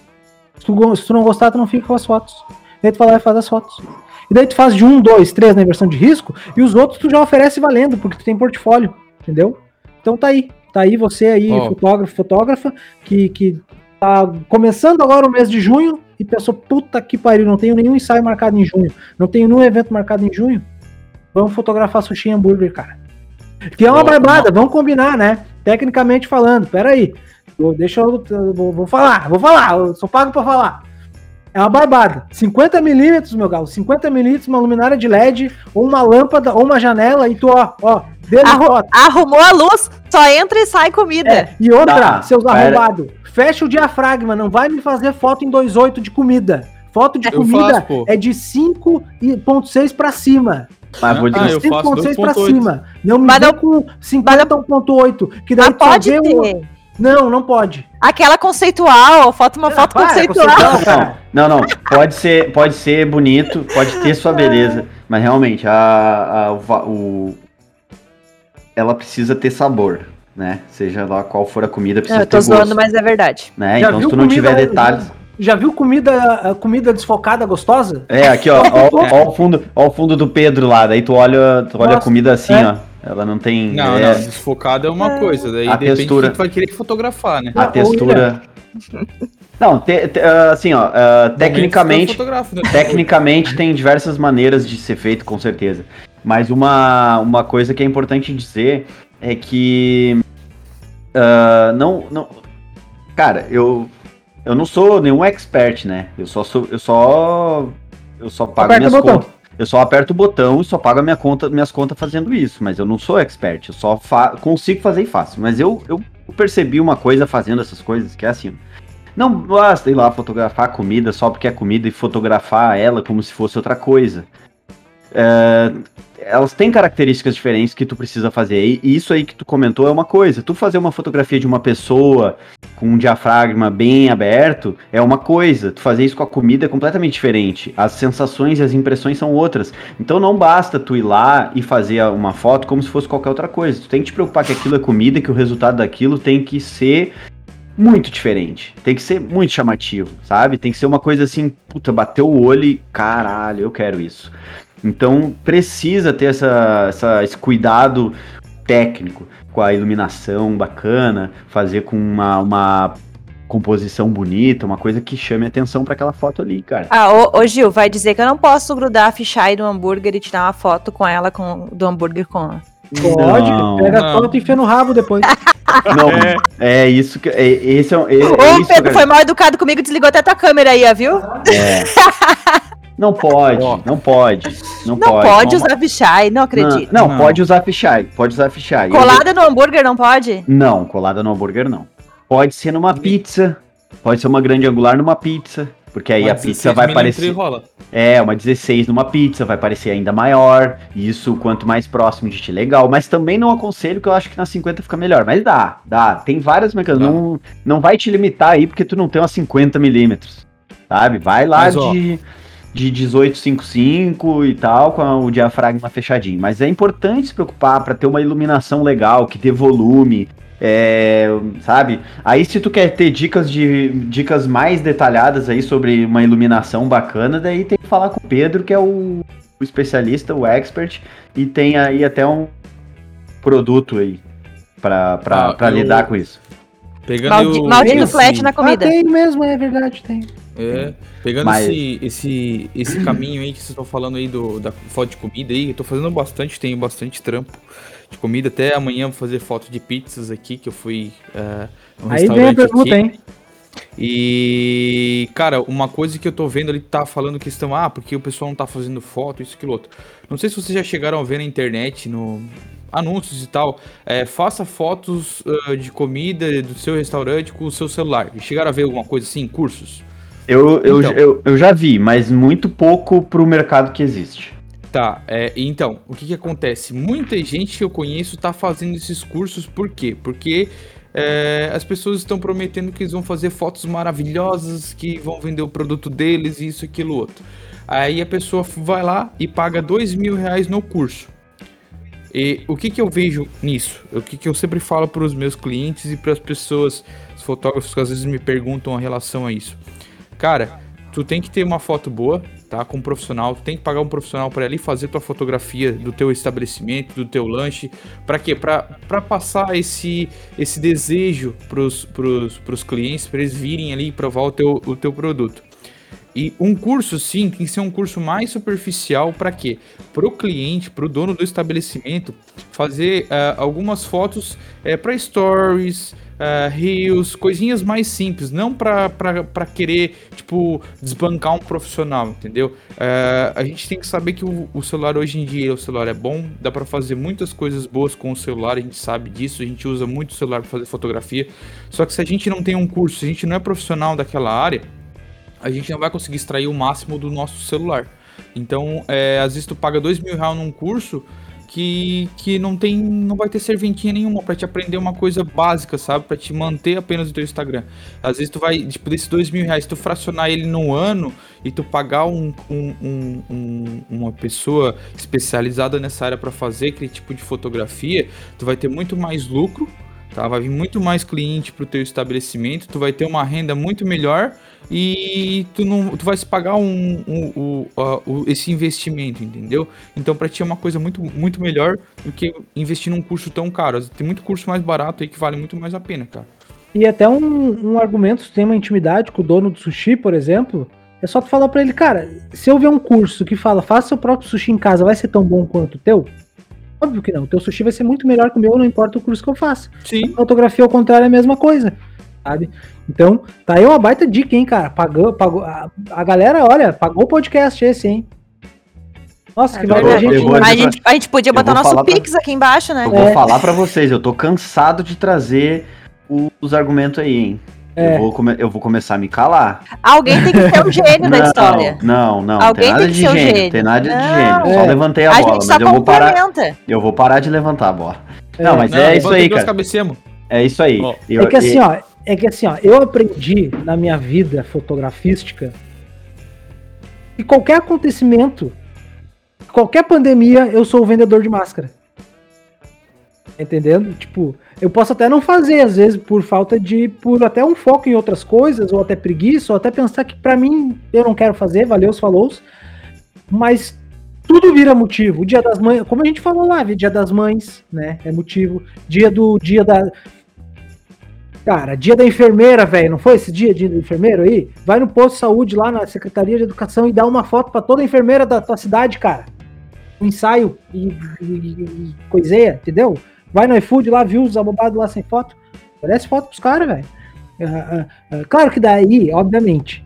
Se tu, se tu não gostar, tu não fica com as fotos. Daí tu vai e faz as fotos. E daí tu faz de um, dois, três na inversão de risco, e os outros tu já oferece valendo, porque tu tem portfólio, entendeu? Então tá aí. Tá aí você aí, Ó. fotógrafo, fotógrafa, que, que tá começando agora o mês de junho e pensou, puta que pariu, não tenho nenhum ensaio marcado em junho, não tenho nenhum evento marcado em junho. Vamos fotografar sushi e hambúrguer, cara. Que é uma Ó, barbada, vamos combinar, né? Tecnicamente falando, peraí. Deixa eu. eu Vou, vou falar, vou falar, eu sou pago pra falar. É uma barbada. 50 milímetros, meu galo. 50 milímetros, uma luminária de LED, ou uma lâmpada, ou uma janela, e tu, ó, ó, Arru-. Arrumou a luz, só entra e sai comida. É, e outra, Tá, seus arrombados, fecha o diafragma, não vai me fazer foto em 2.8 de comida. Foto de Eu comida faço, é de 5.6 pra cima. Mas vou Ah, eu faço 5.6 pra 2.8. cima. Não me Mas não- com 50.8, que daí só pode vê um- ter. Não, não pode. Aquela conceitual, foto uma foto Para, conceitual. conceitual. Não, não. Pode ser, pode ser bonito, pode ter sua beleza, mas realmente a, a- o ela precisa ter sabor, né? Seja lá qual for a comida, Não, precisa eu tô ter zoando, gosto, mas é verdade. né? Então se tu não tiver detalhes, Já viu comida, comida desfocada gostosa? É, aqui, ó, ó, ó, o fundo, ó o fundo do Pedro lá, daí tu olha, tu olha a comida assim, é. ó. Ela não tem. Não, é, não, desfocado é uma coisa, daí A depende textura. do que tu vai querer fotografar, né? A Ah, textura. [LAUGHS] Não, te- te- ah, assim, ó, ah, tecnicamente, né? tecnicamente [LAUGHS] tem diversas maneiras de ser feito, com certeza. Mas uma, uma coisa que é importante dizer é que ah, não, não, cara, eu eu não sou nenhum expert, né? Eu só sou, eu só eu só pago Aperta minhas contas. Eu só aperto o botão e só pago minha conta, minhas contas fazendo isso, mas eu não sou expert, eu só fa- consigo fazer e faço. Mas eu, eu percebi uma coisa fazendo essas coisas, que é assim, não basta ir lá fotografar comida só porque é comida e fotografar ela como se fosse outra coisa. É, elas têm características diferentes que tu precisa fazer. E isso aí que tu comentou é uma coisa. Tu fazer uma fotografia de uma pessoa com um diafragma bem aberto é uma coisa. Tu fazer isso com a comida é completamente diferente. As sensações e as impressões são outras. Então não basta tu ir lá e fazer uma foto como se fosse qualquer outra coisa. Tu tem que te preocupar que aquilo é comida, que o resultado daquilo tem que ser muito diferente. Tem que ser muito chamativo, sabe? Tem que ser uma coisa assim, puta, bateu o olho e caralho, eu quero isso. Então precisa ter essa, essa- esse cuidado técnico com a iluminação bacana, fazer com uma, uma composição bonita, uma coisa que chame atenção para aquela foto ali, cara. Ah, ô, ô, Gil, vai dizer que eu não posso grudar a fisheye do hambúrguer e tirar uma foto com ela, com, do hambúrguer com. Pode, Não, pega não. a foto e enfia no rabo depois. [LAUGHS] Não, é, isso que é, esse é, é, é Ô, isso, Pedro, cara. foi mal educado comigo, desligou até tua câmera aí, viu? É. [LAUGHS] Não pode, não pode, não, Não pode, pode. usar fisheye, não acredito. Não, não, Não. pode usar fisheye, pode usar fisheye. Colada no hambúrguer não pode? Não, colada no hambúrguer não. Pode ser numa pizza, pode ser uma grande angular numa pizza, porque aí Uma a pizza 16 vai parecer é uma 16 numa pizza, vai parecer ainda maior. Isso quanto mais próximo de ti legal, mas também não aconselho que eu acho que na 50 fica melhor, mas dá, dá. Tem várias mecanismos, Dá. não não vai te limitar aí porque tu não tem uma 50 milímetros, sabe? Vai lá Mas, ó. De de 1855 e tal, com o diafragma fechadinho. Mas é importante se preocupar para ter uma iluminação legal, que dê volume, é, sabe? Aí se tu quer ter dicas de dicas mais detalhadas aí sobre uma iluminação bacana, daí tem que falar com o Pedro, que é o, o especialista, o expert, e tem aí até um produto aí para Ah, eu- lidar com isso. Pegando Maldi- o- maldito esse- flat na Ah, comida. tem mesmo, é verdade, tem. É, pegando Mas- esse, esse, esse caminho aí que vocês estão falando aí do, da foto de comida aí, eu tô fazendo bastante, tenho bastante trampo de comida. Até amanhã vou fazer foto de pizzas aqui, que eu fui é, num Aí vem a restaurante pergunta, aqui. hein? E, cara, uma coisa que eu tô vendo ali tá falando questão, ah, porque o pessoal não tá fazendo foto, isso, aquilo outro. Não sei se vocês já chegaram a ver na internet, no anúncios e tal, é, faça fotos ah, de comida do seu restaurante com o seu celular. Chegaram a ver alguma coisa assim, cursos? Eu, eu, Então. eu, eu já vi, mas muito pouco pro mercado que existe. Tá, é, então, o que que acontece? Muita gente que eu conheço tá fazendo esses cursos, por quê? Porque é, as pessoas estão prometendo que eles vão fazer fotos maravilhosas, que vão vender o produto deles, isso, aquilo, outro. Aí a pessoa vai lá e paga dois mil reais no curso. E o que que eu vejo nisso? O que que eu sempre falo para os meus clientes e para as pessoas, os fotógrafos que às vezes me perguntam a relação a isso. Cara, tu tem que ter uma foto boa, tá? Com um profissional, tu tem que pagar um profissional para ali fazer tua fotografia do teu estabelecimento, do teu lanche, para quê? Para passar esse esse desejo pros pros, pros clientes, para eles virem ali e provar o teu o teu produto. E um curso, sim, tem que ser um curso mais superficial para quê? Para o cliente, para o dono do estabelecimento, fazer ah, algumas fotos para stories, ah, reels, coisinhas mais simples, não para querer, tipo, desbancar um profissional, entendeu? Ah, a gente tem que saber que o, o celular hoje em dia, o celular é bom, dá para fazer muitas coisas boas com o celular, a gente sabe disso, a gente usa muito o celular para fazer fotografia. Só que se a gente não tem um curso, se a gente não é profissional daquela área, a gente não vai conseguir extrair o máximo do nosso celular. Então, é, às vezes tu paga dois mil reais num curso que, que não tem, não vai ter serventinha nenhuma para te aprender uma coisa básica, sabe? Para te manter apenas o teu Instagram. Às vezes tu vai, tipo, desses dois mil reais, tu fracionar ele no ano e tu pagar um- um- um- uma pessoa especializada nessa área para fazer aquele tipo de fotografia, tu vai ter muito mais lucro Tá? Vai vir muito mais cliente pro teu estabelecimento, tu vai ter uma renda muito melhor e tu não tu vai se pagar um, um, um, esse investimento, entendeu? Então para ti é uma coisa muito, muito melhor do que investir num curso tão caro. Tem muito curso mais barato aí que vale muito mais a pena, cara. E até um, um argumento, se tem uma intimidade com o dono do sushi, por exemplo, é só tu falar para ele, cara, se eu ver um curso que fala, faça seu próprio sushi em casa, vai ser tão bom quanto o teu? Óbvio que não. O teu sushi vai ser muito melhor que o meu, não importa o curso que eu faço. Sim. A fotografia, ao contrário, é a mesma coisa. Sabe? Então, tá aí uma baita dica, hein, cara? Pagou, pagou, a, a galera, olha, pagou o podcast esse, hein? Nossa, É que verdade. a gente. vou- a, gente, a gente podia botar nosso falar pra- Pix aqui embaixo, né? Eu vou falar pra vocês, eu tô cansado de trazer os argumentos aí, hein? É. Eu, vou come- eu vou começar a me calar. Alguém tem que ser o gênio da história. Não, não, Alguém tem nada tem que de ser o gênio, gênio. tem nada de Não. gênio. Só É. levantei a, A bola, gente só mas eu vou parar. Eu vou parar de levantar a bola. É. Não, mas Não, é isso aí, cara. cabecemos. É isso aí. Ó, Eu- É que assim, ó, é que assim, ó, eu aprendi na minha vida fotografística que qualquer acontecimento, qualquer pandemia, eu sou o vendedor de máscara. Tá Entendendo? Tipo, eu posso até não fazer, às vezes, por falta de. por até um foco em outras coisas, ou até preguiça, ou até pensar que pra mim eu não quero fazer, valeu falou. Mas tudo vira motivo. O dia das mães, como a gente falou lá, dia das mães, né? É motivo. Dia do dia da. Cara, dia da enfermeira, velho, não foi esse dia, dia do enfermeiro aí? Vai no posto de saúde lá na Secretaria de Educação e dá uma foto pra toda enfermeira da tua cidade, cara. Um ensaio e, e- e coiseia, entendeu? Vai no iFood lá, viu os abobados lá sem foto. Oferece foto pros caras, velho. Ah, ah, ah, claro que daí, obviamente,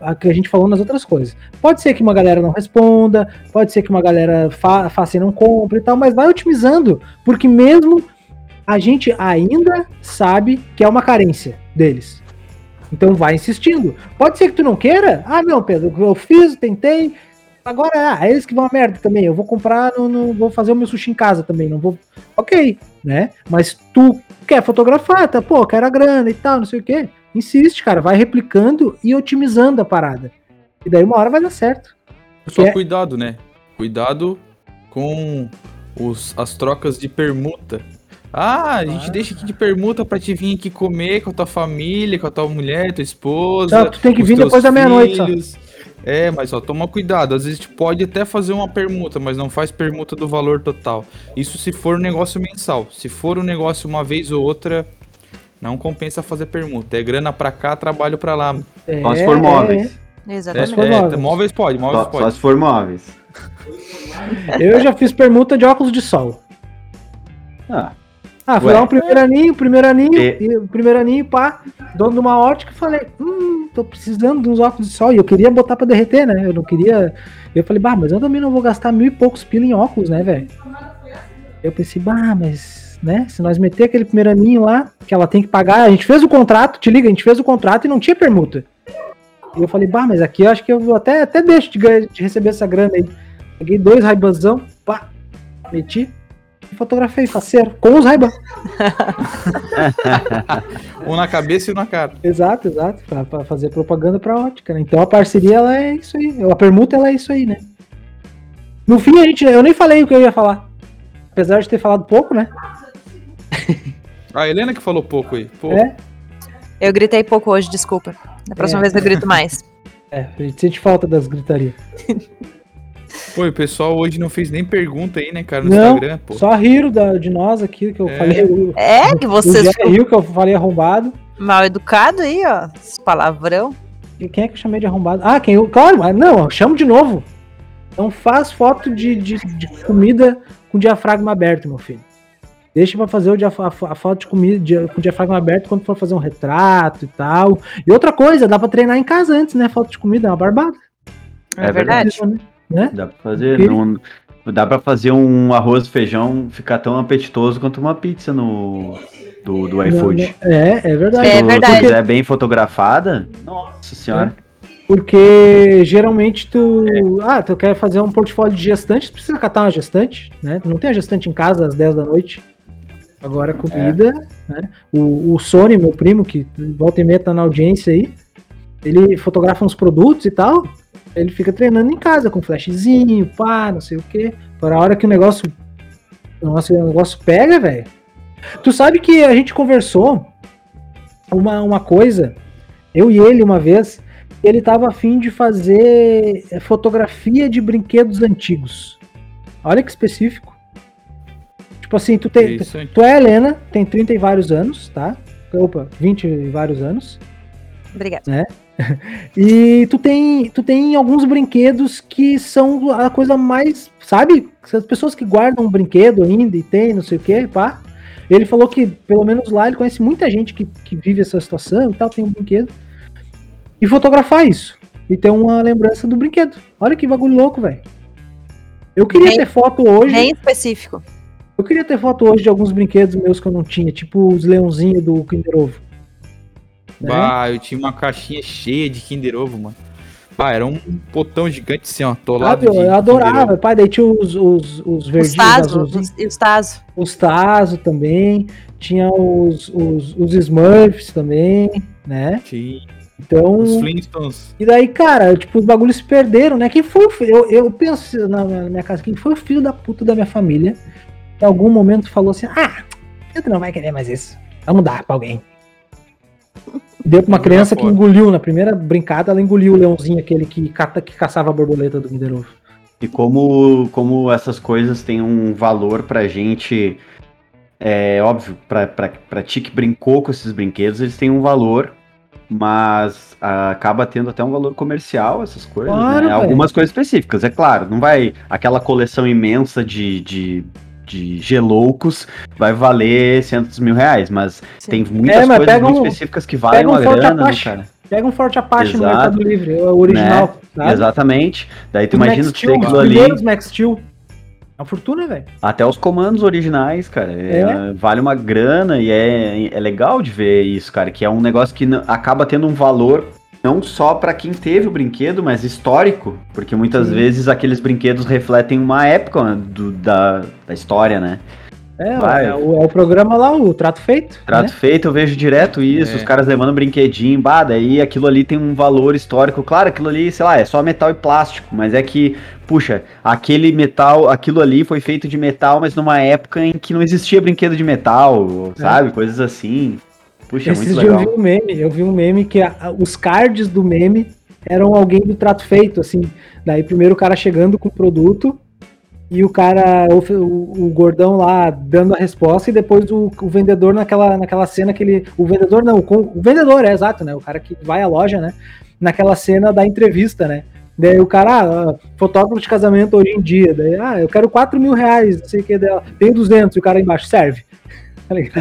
a que a gente falou nas outras coisas. Pode ser que uma galera não responda, pode ser que uma galera fa faça e não compre e tal, mas vai otimizando, porque mesmo a gente ainda sabe que é uma carência deles. Então vai insistindo. Pode ser que tu não queira. Ah, não, Pedro, eu fiz, tentei. Agora ah, é eles que vão a merda também. Eu vou comprar, no, no- vou fazer o meu sushi em casa também. Não vou. Ok, né? Mas tu quer fotografar, tá? Pô, quero a grana e tal, não sei o quê. Insiste, cara. Vai replicando e otimizando a parada. E daí uma hora vai dar certo. Só É. cuidado, né? Cuidado com os, as trocas de permuta. Ah, a gente deixa aqui de permuta pra te vir aqui comer com a tua família, com a tua mulher, tua esposa. Só tu tem que vir depois da meia-noite, filhos. É, mas só toma cuidado. Às vezes pode até fazer uma permuta, mas não faz permuta do valor total. Isso se for um negócio mensal. Se for um negócio uma vez ou outra, não compensa fazer permuta. É grana pra cá, trabalho pra lá. É, Só se for móveis. É, Exatamente. for é, móveis. móveis pode, móveis Só, pode. só se for móveis. é. [LAUGHS] Eu já fiz permuta de óculos de sol. Ah, Ah, fui Ué. lá um primeiro aninho, primeiro aninho, E- o primeiro aninho, pá, dono de uma ótica, falei, hum, tô precisando de uns óculos de sol, e eu queria botar pra derreter, né, eu não queria, eu falei, bah, mas eu também não vou gastar mil e poucos pila em óculos, né, velho. Eu pensei, bah, mas, né, se nós meter aquele primeiro aninho lá, que ela tem que pagar, a gente fez o contrato, te liga, a gente fez o contrato e não tinha permuta. E eu falei, bah, mas aqui eu acho que eu até, até deixo de, ganhar- de receber essa grana aí. Peguei dois raibazão, pá, meti, fotografei, faceiro, com os raiban. [LAUGHS] Um na cabeça e um na cara. Exato, exato, pra, pra fazer propaganda pra ótica, né? Então a parceria ela é isso aí, a permuta ela é isso aí, né? No fim a gente, eu nem falei o que eu ia falar, apesar de ter falado pouco, né? [LAUGHS] A Helena que falou pouco aí. Pô, É. Eu gritei pouco hoje, desculpa. Da próxima É. vez eu grito mais. [LAUGHS] É, a gente sente falta das gritarias. Pô, o pessoal hoje não fez nem pergunta aí, né, cara, no Não, Instagram, pô. Só riram da, de nós aqui, que eu É. falei, o, É que vocês riu que eu falei arrombado. mal educado aí, ó. Esse palavrão. E quem é que eu chamei de arrombado? Ah, quem eu, claro, mas não, eu chamo de novo. Não faz foto de, de, de comida com diafragma aberto, meu filho. Deixa pra fazer o diaf- a, a foto de comida de- com diafragma aberto quando for fazer um retrato e tal. E outra coisa, dá pra treinar em casa antes, né? Foto de comida é uma barbada. É, É verdade. Né? dá pra fazer. Não, dá pra fazer um arroz e feijão ficar tão apetitoso quanto uma pizza no do, do iFood. É, é verdade. É Se tu verdade. quiser bem fotografada, nossa senhora. Porque geralmente tu. Ah, tu quer fazer um portfólio de gestante, tu precisa catar uma gestante, né? Tu não tem a gestante em casa às 10 da noite. Agora comida, né? O, o Sony, meu primo, que volta e meia tá na audiência aí, ele fotografa uns produtos e tal. Ele fica treinando em casa com flashzinho, pá, não sei o quê. Para a hora que o negócio. Negócio, o negócio pega, velho. Tu sabe que a gente conversou uma, uma coisa, eu e ele uma vez, ele tava afim de fazer fotografia de brinquedos antigos. Olha que específico. Tipo assim, tu, tem, tu, Interessante. tu é a Helena, tem 30 e vários anos, tá? Opa, 20 e vários anos. Obrigada. [LAUGHS] E tu tem, tu tem alguns brinquedos que são a coisa mais, sabe? As pessoas que guardam um brinquedo ainda e tem, não sei o que, pá. Ele falou que, pelo menos lá, ele conhece muita gente que, que vive essa situação e tal, tem um brinquedo. E fotografar isso. E ter uma lembrança do brinquedo. Olha que bagulho louco, velho. Eu queria Bem- ter foto hoje. Bem específico. Eu queria ter foto hoje de alguns brinquedos meus que eu não tinha, tipo os leãozinhos do Kinder Ovo. Né? Bah, eu tinha uma caixinha cheia de Kinder Ovo, mano. Bah, era um potão gigante assim, ó, atolado Sabe, eu, de eu Kinder adorava. Ovo. Pai, daí tinha os, os, os Os verdinhos, Tazo, os, e os Tazo. Os Tazo também. Tinha os, os, os Smurfs também, né? Tinha Então. os Flintstones. E daí, cara, tipo, os bagulhos se perderam, né? Quem foi o filho? Eu, eu penso na, minha casa, quem foi o filho da puta da minha família? Em algum momento falou assim: ah, tu não vai querer mais isso. Vamos dar pra alguém. Deu pra uma criança que engoliu, na primeira brincada, ela engoliu o leãozinho, aquele que, cata, que caçava a borboleta do Kinder Ovo. E como, como essas coisas têm um valor pra gente, é óbvio, pra, pra, pra ti que brincou com esses brinquedos, eles têm um valor, mas ah, acaba tendo até um valor comercial essas coisas, Claro, né? Algumas coisas específicas, é claro, não vai, aquela coleção imensa de, de, de geloucos vai valer centos mil reais, mas Sim. tem muitas É, mas coisas muito um- específicas que valem pega um uma Forte grana, né, cara? Pega um Forte Apache no Exato. Mercado Livre, o original. sabe? Exatamente. Daí tu Os imagina Max tu Steel, ter os aquilo ali. primeiros Max Steel. É uma fortuna, velho. Até os comandos originais, cara. é- É. vale uma grana e é, é legal de ver isso, cara. Que é um negócio que acaba tendo um valor não só pra quem teve o brinquedo, mas histórico. Porque muitas Sim. vezes aqueles brinquedos refletem uma época do- da, da história, né? É, Vai. é, o, é o programa lá, o Trato Feito. Trato né? feito, eu vejo direto isso, É. os caras levando brinquedinho, bah, daí aquilo ali tem um valor histórico. Claro, aquilo ali, sei lá, é só metal e plástico, mas é que, puxa, aquele metal, aquilo ali foi feito de metal, mas numa época em que não existia brinquedo de metal, sabe? Coisas assim. Puxa, é Esses muito dias eu legal. vi um meme, eu vi um meme que a- a- os cards do meme eram alguém do Trato Feito, assim. Daí primeiro o cara chegando com o produto e o cara, o, o- o gordão lá dando a resposta e depois o, o vendedor naquela, naquela cena que ele, o vendedor não, o vendedor, é exato, né? O cara que vai à loja, né? Naquela cena da entrevista, né? Daí o cara, ah, fotógrafo de casamento hoje em dia, daí, ah, eu quero 4 mil reais, não sei o que dela, tem 200, e o cara embaixo, serve. [LAUGHS] Tá ligado?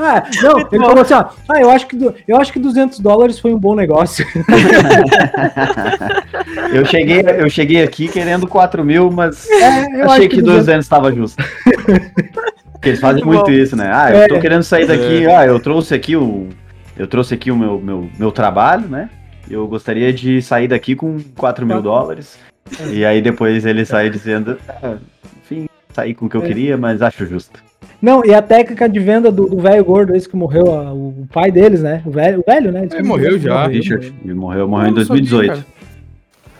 ah, não, ele falou assim, ó, ah, eu acho, que, du- eu acho que 200 dólares foi um bom negócio. [LAUGHS] Eu cheguei, eu cheguei aqui querendo 4 mil, mas É, eu achei que, que 200 estava justo. [LAUGHS] Porque eles fazem Muito muito bom. isso, né? Ah, eu É. tô querendo sair daqui, ah, eu trouxe aqui o. Eu trouxe aqui o meu, meu, meu trabalho, né? Eu gostaria de sair daqui com 4 mil Quatro. dólares. E aí depois ele sai dizendo, ah, enfim, saí com o que eu É. queria, mas acho justo. Não, e a técnica de venda do velho gordo, esse que morreu, ó, o pai deles, né? O velho, o velho né? Ele morreu já, Richard, ele morreu, morreu em Eu não sabia, 2018. cara.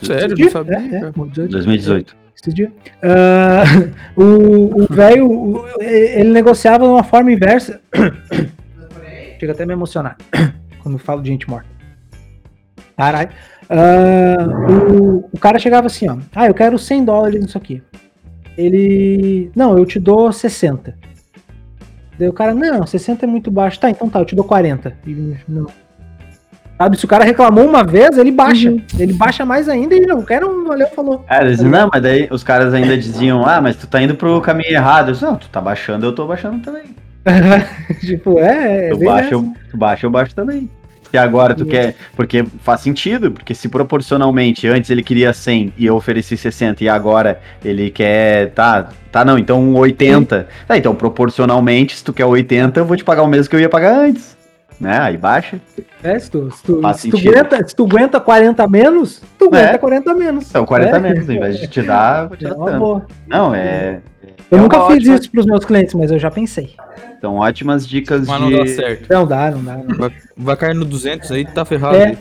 Sério, não sabia. É, é, morreu 18. 2018. esse dia. Ah, [LAUGHS] o velho, ele negociava de uma forma inversa. [COUGHS] Chega até a me emocionar [COUGHS] quando falo de gente morta. Caralho. Ah, o, o cara chegava assim, ó. Ah, eu quero 100 dólares nisso aqui. Ele. Não, eu te dou 60. Daí o cara, não, 60 é muito baixo. Tá, então tá, eu te dou 40. E, não. Sabe, se o cara reclamou uma vez, ele baixa. Uhum. Ele baixa mais ainda e não, quero, valeu, falou. Ah, eles, não, mas daí os caras ainda diziam, ah, mas tu tá indo pro caminho errado. Eu disse, não, tu tá baixando, eu tô baixando também. [LAUGHS] tipo, é. é Tu baixa, eu, tu baixa, eu baixo também. E agora tu Isso. quer. Porque faz sentido, porque se proporcionalmente antes ele queria 100 e eu ofereci 60 e agora ele quer. Tá, tá não, então 80. Tá, então proporcionalmente, se tu quer 80, eu vou te pagar o mesmo que eu ia pagar antes. Né? Aí baixa. É, se tu, se tu, se tu aguenta, se tu aguenta 40 menos, tu É. aguenta 40 menos. Então 40 É. menos, ao invés de te dar, eu vou te É dar tanto. Não, é. Eu é nunca fiz ótima- isso pros meus clientes, mas eu já pensei. São ótimas dicas Mas não dá de. certo. Não dá, não dá. Não, Vai, vai cair no 200 aí, tá ferrado. É.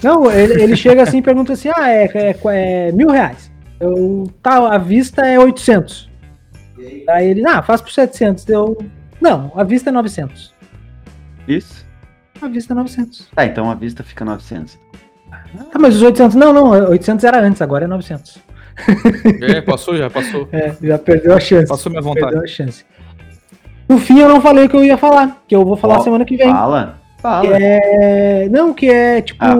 não ele, ele chega assim e pergunta assim: ah, é, é, é mil reais. Eu, tá, a vista é 800. Aí ele, ah, faz por 700. Eu, Não, a vista é 900. Isso. A vista é 900. Tá, então a vista fica 900. Ah, mas os 800, não, não, 800 era antes, agora é 900. É, passou já, passou. [LAUGHS] É, já perdeu a chance. Passou minha vontade. Perdeu a chance. No fim, eu não falei o que eu ia falar, que eu vou falar Ó, semana que vem. Fala. Fala. É, não, que é tipo Ah.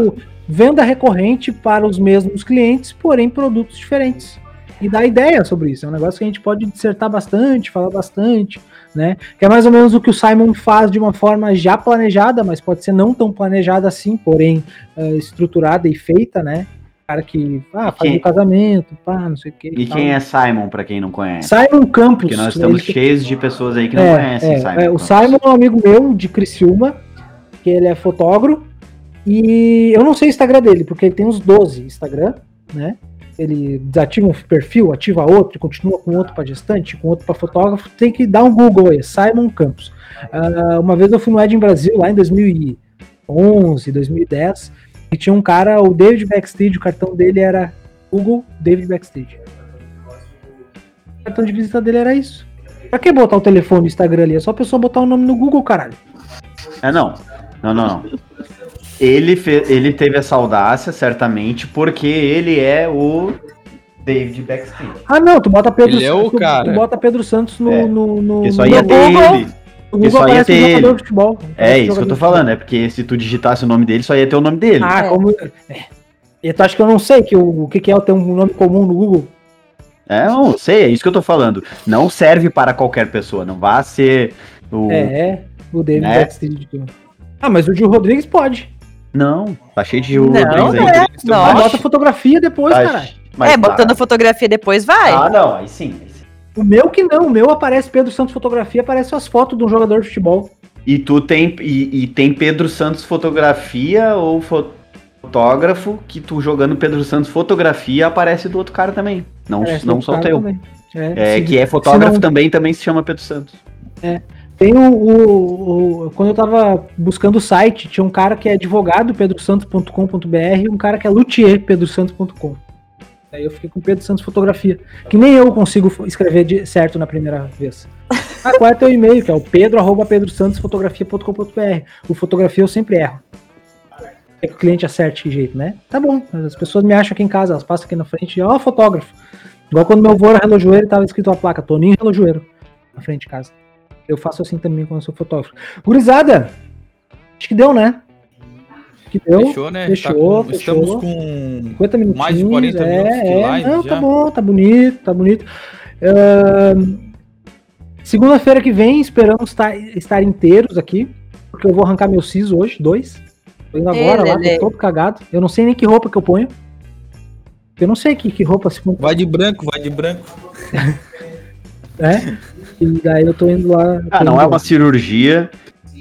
venda recorrente para os mesmos clientes, porém produtos diferentes. E dá ideia sobre isso. É um negócio que a gente pode dissertar bastante, falar bastante, né? Que é mais ou menos o que o Simon faz de uma forma já planejada, mas pode ser não tão planejada assim, porém eh, estruturada e feita, né? Cara que ah, faz quem- um casamento, pá, não sei o que. E quem é Simon, pra quem não conhece? Simon Campos. Porque nós estamos ele- cheios de pessoas aí que não é, conhecem é, Simon. é, o. Simon é um amigo meu de Criciúma, que ele é fotógrafo, e eu não sei o Instagram dele, porque ele tem uns 12 Instagram, né? Ele desativa um perfil, ativa outro, continua com outro para gestante, com outro para fotógrafo, tem que dar um Google aí, Simon Campos. Ah, uma vez eu fui no Ed em Brasil, lá em 2011, 2010, e tinha um cara, o David Backstage, o cartão dele era Google David Backstage. O cartão de visita dele era isso. Pra que botar o telefone no Instagram ali? É só a pessoa botar o nome no Google, caralho. É, não. Não, não, não. Ele, fe- ele teve essa audácia, certamente, porque ele é o David Backstage. Ah, não, tu bota Pedro Ele é o cara. tu bota Pedro Santos no, É. no, no, Isso no aí ia ter Google. ele. Google isso aí ia aparece um ter jogador ele. de futebol. É isso que eu tô falando, é porque se tu digitasse o nome dele, só ia ter o nome dele. Ah, É. como. É. E tu acha que eu não sei que o, o que, que é ter um nome comum no Google? É, não, sei, é isso que eu tô falando. Não serve para qualquer pessoa, não vá ser o. É, é. O David Né? Backstage. Ah, mas o Gil Rodrigues pode. Não, tá cheio de Não, Rodrigues aí. é. Mas Nossa. bota fotografia depois, Tá- mas é, tá- botando fotografia depois vai. Ah, não, aí sim. aí sim. O meu que não, o meu aparece Pedro Santos fotografia, aparece as fotos de um jogador de futebol. E tu tem. E, e tem Pedro Santos fotografia ou fo- fotógrafo que tu jogando Pedro Santos fotografia aparece do outro cara também. Não, Aparece não só o cara teu. também. É, se- que é fotógrafo não- também, também se chama Pedro Santos. Tem o, o- o- Quando eu tava buscando o site, tinha um cara que é advogado pedrosantos.com.br e um cara que é luthier pedrosantos.com. Aí eu fiquei com Pedro Santos Fotografia, que nem eu consigo escrever de- certo na primeira vez. Ah, qual é teu e-mail? Que é o pedro.pedrosantosfotografia.com.br. O fotografia eu sempre erro. É que o cliente acerte de jeito, né? Tá bom, as pessoas me acham aqui em casa, elas passam aqui na frente e ó, fotógrafo. Igual quando meu avô era relojoeiro tava escrito a placa, Toninho Relojoeiro, na frente de casa. Eu faço assim também quando eu sou fotógrafo. Gurizada, acho que deu, né? Acho que deu. Fechou, né? Fechou, com- fechou. Estamos com 50 minutinhos. Mais de 40 é, minutos de é, live Não, já. tá bom, tá bonito, tá bonito. Ahn, Segunda-feira que vem, esperamos estar, estar inteiros aqui, porque eu vou arrancar meu siso hoje, dois. Tô indo agora lá, Lelê. tô todo cagado. Eu não sei nem que roupa que eu ponho. Eu não sei que, que roupa se põe, Vai de branco, vai de branco. né? [LAUGHS] E daí eu tô indo lá. Ah, não é uma cirurgia,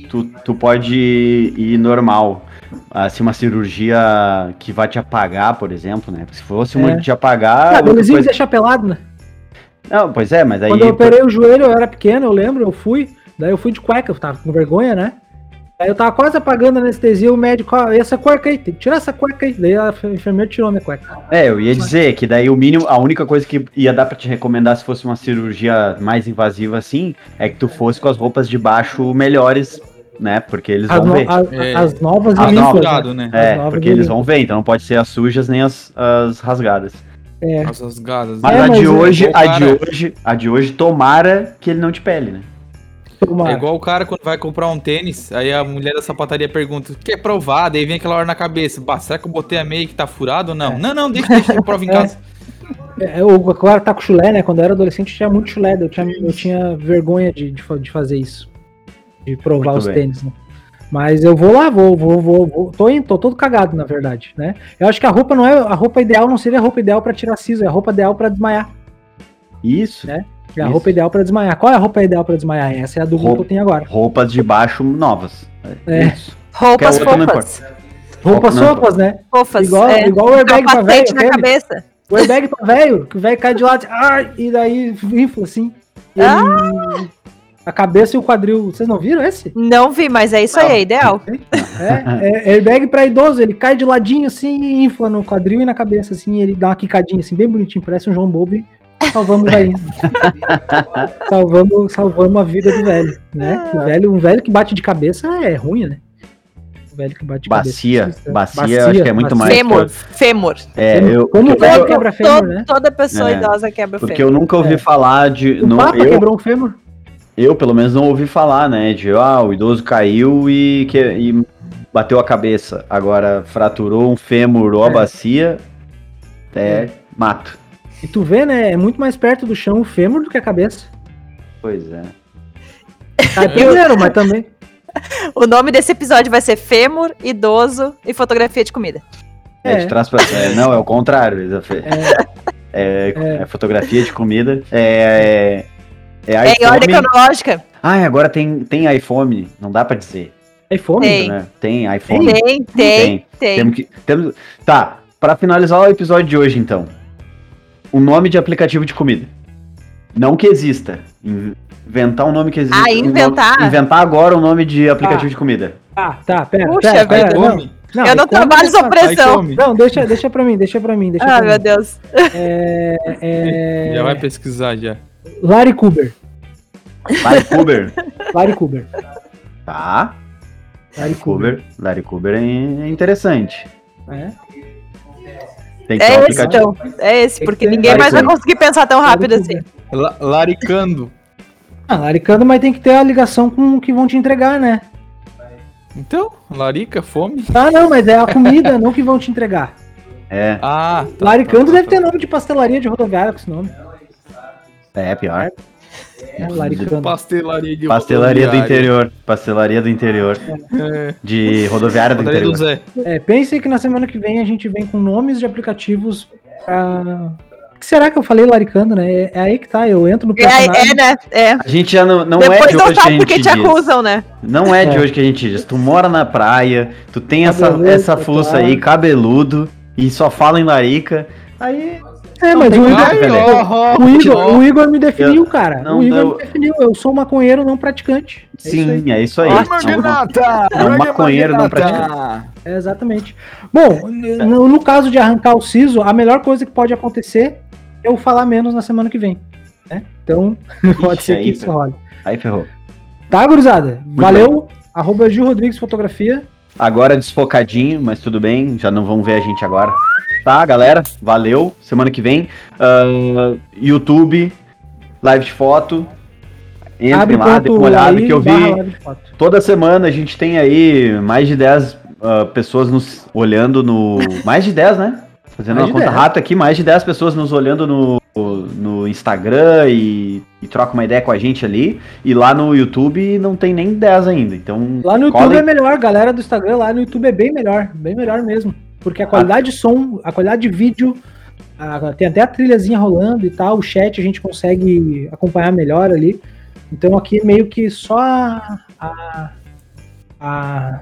tu, tu pode ir normal. Assim, uma cirurgia que vai te apagar, por exemplo, né? Se fosse uma É. de te apagar. Ah, outra belezinha coisa- deixar pelado, né? Não, pois é, mas aí. Quando eu operei o joelho, eu era pequeno, eu lembro, eu fui. Daí eu fui de cueca, eu tava com vergonha, né? Aí eu tava quase apagando a anestesia, o médico, ó, essa cueca aí, tem que tirar essa cueca aí. Daí a enfermeira tirou a minha cueca. É, eu ia dizer que daí o mínimo, a única coisa que ia dar pra te recomendar se fosse uma cirurgia mais invasiva assim, é que tu fosse com as roupas de baixo melhores, né? Porque eles As, vão no- ver. as- É. as novas As e limpas, Rasgado, né? É, as novas porque e eles limpas. vão ver, então não pode ser as sujas nem as, as rasgadas. É. As rasgadas. Mas É, a mas de é hoje, igual a de hoje, a de hoje, tomara que ele não te pele, né? Tomara. É igual o cara quando vai comprar um tênis, aí a mulher da sapataria pergunta, quer provar? Daí vem aquela hora na cabeça, bah, será que eu botei a meia que tá furado ou não? Não, não, deixa, deixa, eu provo em [LAUGHS] É. casa. É, o agora tá com chulé, né? Quando eu era adolescente, eu tinha muito chulé. Eu tinha, eu tinha vergonha de, de, de fazer isso. De provar Muito os bem. tênis, né? Mas eu vou lá, vou, vou, vou, vou. Tô, indo, tô todo cagado, na verdade, né? Eu acho que a roupa não é. A roupa ideal não seria a roupa ideal pra tirar siso, é a roupa ideal pra desmaiar. Isso. É. É a Isso. roupa ideal pra desmaiar. Qual é a roupa ideal pra desmaiar? Essa é a dúvida Roupa- que eu tenho agora. Roupas de baixo novas. É. Isso. Roupas não fofas. Roupas Não. sopas, né? Fofas. Igual, é. igual o airbag pra velho. Na aquele. cabeça. O airbag pra velho, que o velho cai de lado, ai, e daí infla assim. E ele- Ah! A cabeça e o quadril. Vocês não viram esse? Não vi, mas é isso aí, é ideal. É, é, é airbag pra idoso, ele cai de ladinho assim e infla no quadril e na cabeça, assim, ele dá uma quicadinha assim, bem bonitinho, parece um João Bobo. Salvamos aí. [LAUGHS] salvamos, salvamos a vida do velho, né? O velho, um velho que bate de cabeça é ruim, né? Um velho que bate de Bacia. cabeça. Bacia, eu acho que é muito mais. Fêmur, fêmur. É, eu, Como porque, o velho quebra fêmur, todo- né? Toda pessoa É. idosa quebra porque fêmur. eu nunca ouvi É. falar de. O não, Papa eu, quebrou um fêmur. eu, pelo menos, não ouvi falar, né? De ah, o idoso caiu e, que, e bateu a cabeça. Agora fraturou um fêmur ou a É. bacia. É, mato. E tu vê, né? É muito mais perto do chão o fêmur do que a cabeça. Pois é. Tá primeiro, mas também. [LAUGHS] O nome desse episódio vai ser Fêmur, Idoso e Fotografia de Comida. É, É. de trás pra é, Não, é o contrário. Isa. [LAUGHS] É, é fotografia de comida. É. É, É em ordem iPhone. cronológica? Ah, agora tem, tem iPhone. Não dá pra dizer. É fome? Tem. Né? Tem iPhone. Tem, tem, tem. Temos que, temos, tá, pra finalizar o episódio de hoje, então. O nome de aplicativo de comida. Não que exista. In- Inventar um nome que existe. Ah, um nome- inventar? inventar agora um nome de aplicativo Ah. de comida. Tá, tá, pera. Puxa pera, vida. pera, não, eu não trabalho é sob pressão. Não, deixa, deixa pra mim, deixa pra mim, deixa Ah, pra meu mim. Deus. É, é, Já vai pesquisar já. Larry Kuber. Larry Kuber. [LAUGHS] Larry Kuber. tá. Larry Kuber. Kuber. Larry Kuber é interessante. É. Tem que ter um É esse, então. É esse, Tem porque ninguém mais vai conseguir pensar tão rápido assim. Laricando. Ah, laricando, mas tem que ter a ligação com o que vão te entregar, né? Então, larica, fome. Ah, não, mas é a comida, não que vão te entregar. É, Ah, tá, Laricando tá, deve tá, ter tá. nome de pastelaria de rodoviária com esse nome. é pior. É, laricando. Pastelaria de Pastelaria do interior. Pastelaria do interior. É, De rodoviária do do interior. Zé. É, pense que na semana que vem a gente vem com nomes de aplicativos pra... Que será que eu falei laricando, né? É, é aí que tá, eu entro no É, personagem. é, né? É. A gente já não, não é de não hoje que a porque gente te diz. acusam, né? Não é de É. hoje que a gente diz. Tu mora na praia, tu tem essa, Cabeludo, essa fuça claro. aí, cabeludo, e só fala em larica. Aí. É, Não mas o Igor, o, Igor, o Igor me definiu, cara. Não, o Igor eu- me definiu. Eu sou maconheiro não praticante. É isso. Sim, é isso aí. É um maconheiro não praticante. É, exatamente. Bom, no, no caso de arrancar o siso, a melhor coisa que pode acontecer é eu falar menos na semana que vem. Né? Então, [LAUGHS] pode ser aí, que isso role. Aí ferrou. Tá, gurizada? Valeu. Arroba Gil Rodrigues Fotografia. Agora desfocadinho, mas tudo bem, já não vão ver a gente agora. Tá, galera? Valeu. Semana que vem. ah, YouTube, live de foto. Entrem lá, dê uma olhada, que eu vi. Toda semana a gente tem aí mais de 10 ah, pessoas nos olhando no. [LAUGHS] Mais de 10, né? Fazendo Mais uma conta 10. rápida aqui, mais de 10 pessoas nos olhando no, no Instagram e, e troca uma ideia com a gente ali. E lá no YouTube não tem nem 10 ainda. Então. Lá no YouTube é melhor, galera do Instagram, lá no YouTube é bem melhor, bem melhor mesmo. Porque a qualidade de som, a qualidade de vídeo, a- tem até a trilhazinha rolando e tal, o chat a gente consegue acompanhar melhor ali. Então aqui meio que só a, a- a-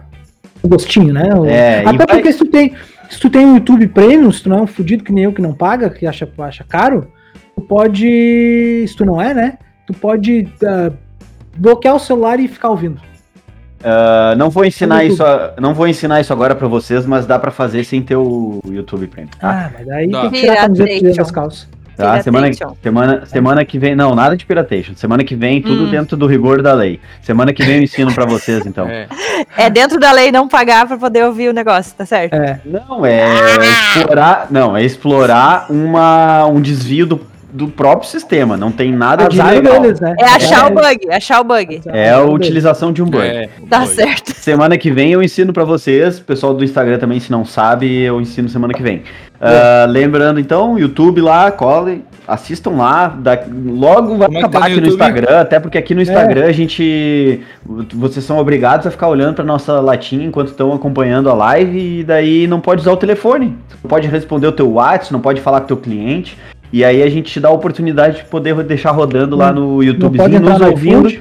o gostinho, né? O- É, até vai- porque se tu tem se tu tem um YouTube Premium, se tu não é um fudido que nem eu que não paga, que acha, acha caro, tu pode, se tu não é, né? Tu pode ah, bloquear o celular e ficar ouvindo. Ah, não vou ensinar isso, a- não vou ensinar isso agora pra vocês, mas dá pra fazer sem ter o YouTube Premium, tá? Ah, mas aí Dá. tem que tirar a camiseta das calças. Tá? Semana, Piratation. semana, semana que vem, não, nada de piratation. Semana que vem, tudo Hum. dentro do rigor da lei. Semana que vem eu ensino pra vocês, então. É. É dentro da lei não pagar pra poder ouvir o negócio, tá certo? É, Não, é explorar, não, é explorar uma, um desvio do, do próprio sistema. Não tem nada de azar legal. deles, né? É achar Azar o bug, achar o bug. É a utilização de um bug. É, Tá doido. certo. Semana que vem eu ensino pra vocês, pessoal do Instagram também, se não sabe, eu ensino semana que vem. Ah, lembrando então, YouTube lá, colhem, assistam lá, da- logo vai Como é que acabar tá no aqui no? Instagram, até porque aqui no Instagram a gente, vocês são obrigados a ficar olhando pra nossa latinha enquanto estão acompanhando a live e daí não pode usar o telefone, não pode responder o teu WhatsApp, não pode falar com o teu cliente. E aí a gente te dá a oportunidade de poder deixar rodando lá no entrar nos no ouvindo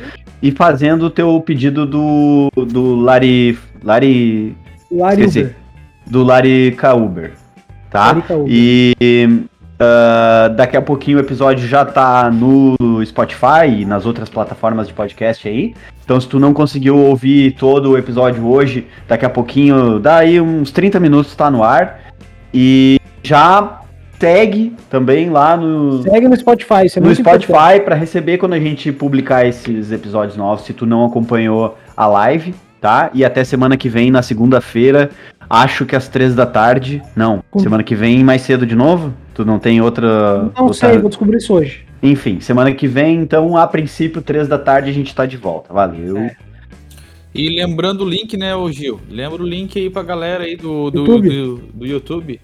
e fazendo o teu pedido do, do Lari. Lari. o Ari Esqueci. Uber. Do Larica Uber. Tá? Larica Uber. E ah, daqui a pouquinho o episódio já tá no Spotify e nas outras plataformas de podcast aí. Então, se tu não conseguiu ouvir todo o episódio hoje, daqui a pouquinho, daí uns 30 minutos tá no ar. E já segue também lá no, Segue no Spotify, isso é no. Spotify para receber quando a gente publicar esses episódios novos, se tu não acompanhou a live, tá? E até semana que vem, na segunda-feira, acho que às três da tarde. Não, Com- semana que vem mais cedo de novo? Tu não tem outra. Não outra- sei, vou descobrir isso hoje. Enfim, semana que vem, então, a princípio, três da tarde, a gente tá de volta. Valeu. É. E lembrando o link, né, ô Gil? Lembra o link aí pra galera aí do, do, YouTube. do, do YouTube.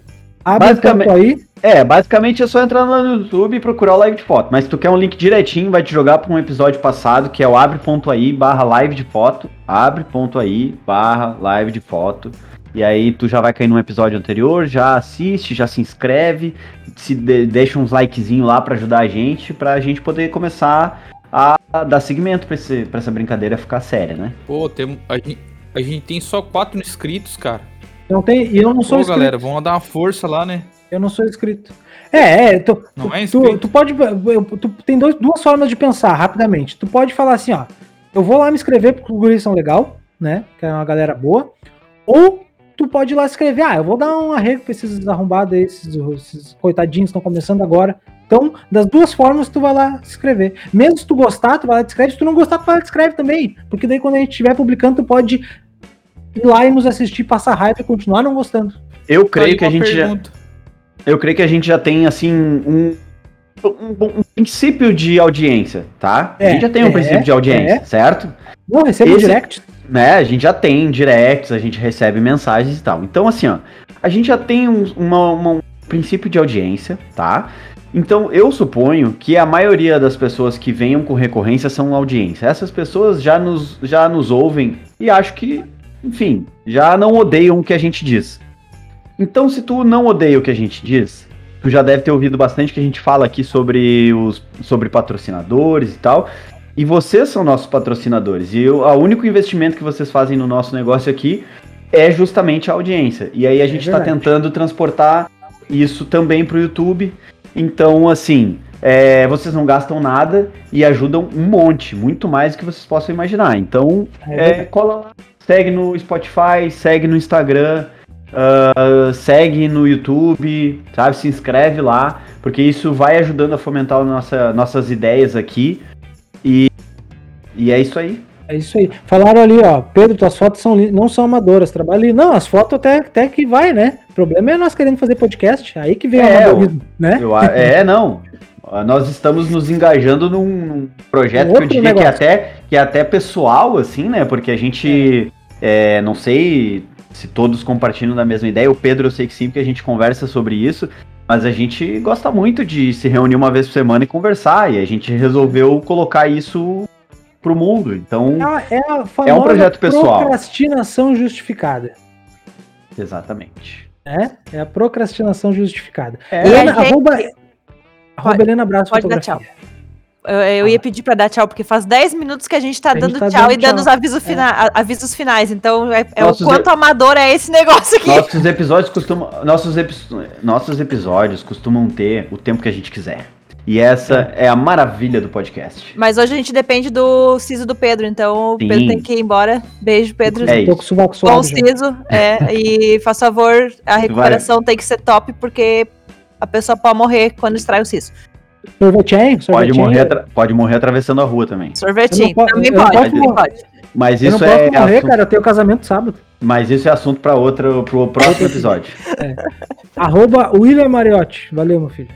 Abre Basicamente- aí. É, basicamente é só entrar lá no YouTube e procurar o live de foto. Mas se tu quer um link direitinho, vai te jogar para um episódio passado, que é o abre.ai barra live de foto. Abre.ai barra live de foto. E aí tu já vai cair num episódio anterior, já assiste, já se inscreve, se de- deixa uns likezinho lá para ajudar a gente, pra gente poder começar a dar seguimento pra, esse, pra essa brincadeira ficar séria, né? Pô, tem, a, gente, a gente tem só quatro inscritos, cara. Não tem, e eu não sou Pô, inscrito. galera, vamos dar uma força lá, né? Eu não sou inscrito. É, é, tu, Não é tu, inscrito? tu pode. eu- Tu tem dois, duas formas de pensar rapidamente. Tu pode falar assim, ó. Eu vou lá me inscrever porque os guris são legal, né? Que é uma galera boa. Ou tu pode ir lá escrever, ah, eu vou dar um arrego pra esses arrombados aí, esses, esses coitadinhos que estão começando agora. Então, das duas formas, tu vai lá se inscrever. Mesmo se tu gostar, tu vai lá e te inscreve. Se tu não gostar, tu vai lá e te inscreve também. Porque daí, quando a gente estiver publicando, tu pode ir lá e nos assistir, passar raiva e continuar não gostando. Eu creio aí que a gente já, pergunta. Eu creio que a gente já tem, assim, um, um, um princípio de audiência, tá? a É, gente já tem um é, princípio de audiência, é. certo? Não, receba Esse- direct. Né? A gente já tem directs, a gente recebe mensagens e tal. Então, assim, ó, a gente já tem um, uma- uma- um princípio de audiência, tá? Então, eu suponho que a maioria das pessoas que venham com recorrência são audiência. Essas pessoas já nos, já nos ouvem e acho que, enfim, já não odeiam o que a gente diz. Então, se tu não odeia o que a gente diz, tu já deve ter ouvido bastante que a gente fala aqui sobre os sobre patrocinadores e tal. E vocês são nossos patrocinadores. E o único investimento que vocês fazem no nosso negócio aqui é justamente a audiência. E aí a gente está tentando transportar isso também para o YouTube. Então, assim, é, vocês não gastam nada e ajudam um monte, muito mais do que vocês possam imaginar. Então, É é, cola lá, segue no Spotify, segue no Instagram, ah, segue no YouTube, sabe? Se inscreve lá, porque isso vai ajudando a fomentar nossa, nossas ideias aqui. E, e é isso aí. É isso aí. Falaram ali, ó, Pedro, tuas fotos são não são amadoras, trabalho ali. Não, as fotos até, até que vai, né? O problema é nós querendo fazer podcast, aí que vem É, o amadorismo, né? Eu, é, [LAUGHS] não. Ah, Nós estamos nos engajando num, num projeto que eu diria que é, até, que é até pessoal, assim, né? Porque a gente, é, não sei se todos compartilham da mesma ideia. O Pedro, eu sei que sim, porque a gente conversa sobre isso. Mas a gente gosta muito de se reunir uma vez por semana e conversar. E a gente resolveu colocar isso pro mundo. Então, É a, é a famosa projeto pessoal. procrastinação justificada. exatamente. Né? É a procrastinação justificada. É, Helena, gente- arroba, arroba Helena Abraço Pode dar Fotografia. Eu, eu ia pedir pra dar tchau, porque faz 10 minutos que a gente tá A gente dando tá tchau dando e dando tchau. os avisos, fina- a- avisos finais. Então, é, é o quanto e- amador é esse negócio aqui. Nossos episódios costumam. Nossos, epi- nossos episódios costumam ter o tempo que a gente quiser. E essa é, a maravilha do podcast. Mas hoje a gente depende do siso do Pedro, então o Sim. Pedro tem que ir embora. Beijo, Pedro. É Tô isso. com o sovaco Bom suave já. siso. É, e [LAUGHS] faz favor, a recuperação tem que ser top, porque a pessoa pode morrer quando extrai o siso. Sorvetinho? Pode sorvetinho. morrer, atra- pode morrer atravessando a rua também. Sorvetinho. Po- também pode, morrer. pode. Mas Eu não isso posso é morrer, assunto, cara, eu tenho casamento sábado. mas isso é assunto para outro pro próximo episódio. [LAUGHS] Arroba William Mariotti. Valeu, meu filho.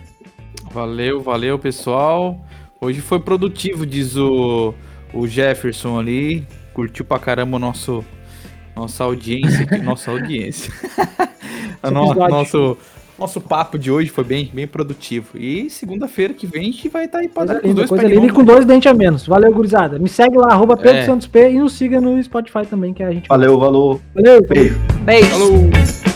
Valeu, valeu, pessoal. Hoje foi produtivo, diz o, o Jefferson ali. Curtiu pra caramba o nosso, nossa audiência aqui. [LAUGHS] Nossa audiência. [LAUGHS] A no- nosso, nosso papo de hoje foi bem, bem produtivo. E segunda-feira que vem a gente vai estar aí pra Coisa dar dois coisa linda e com dois dentes a menos. Valeu, gurizada. Me segue lá, arroba Pedro É. Santos P e nos siga no Spotify também, que a gente. Valeu, valeu. Valeu. Beijo. Beijo. Falou!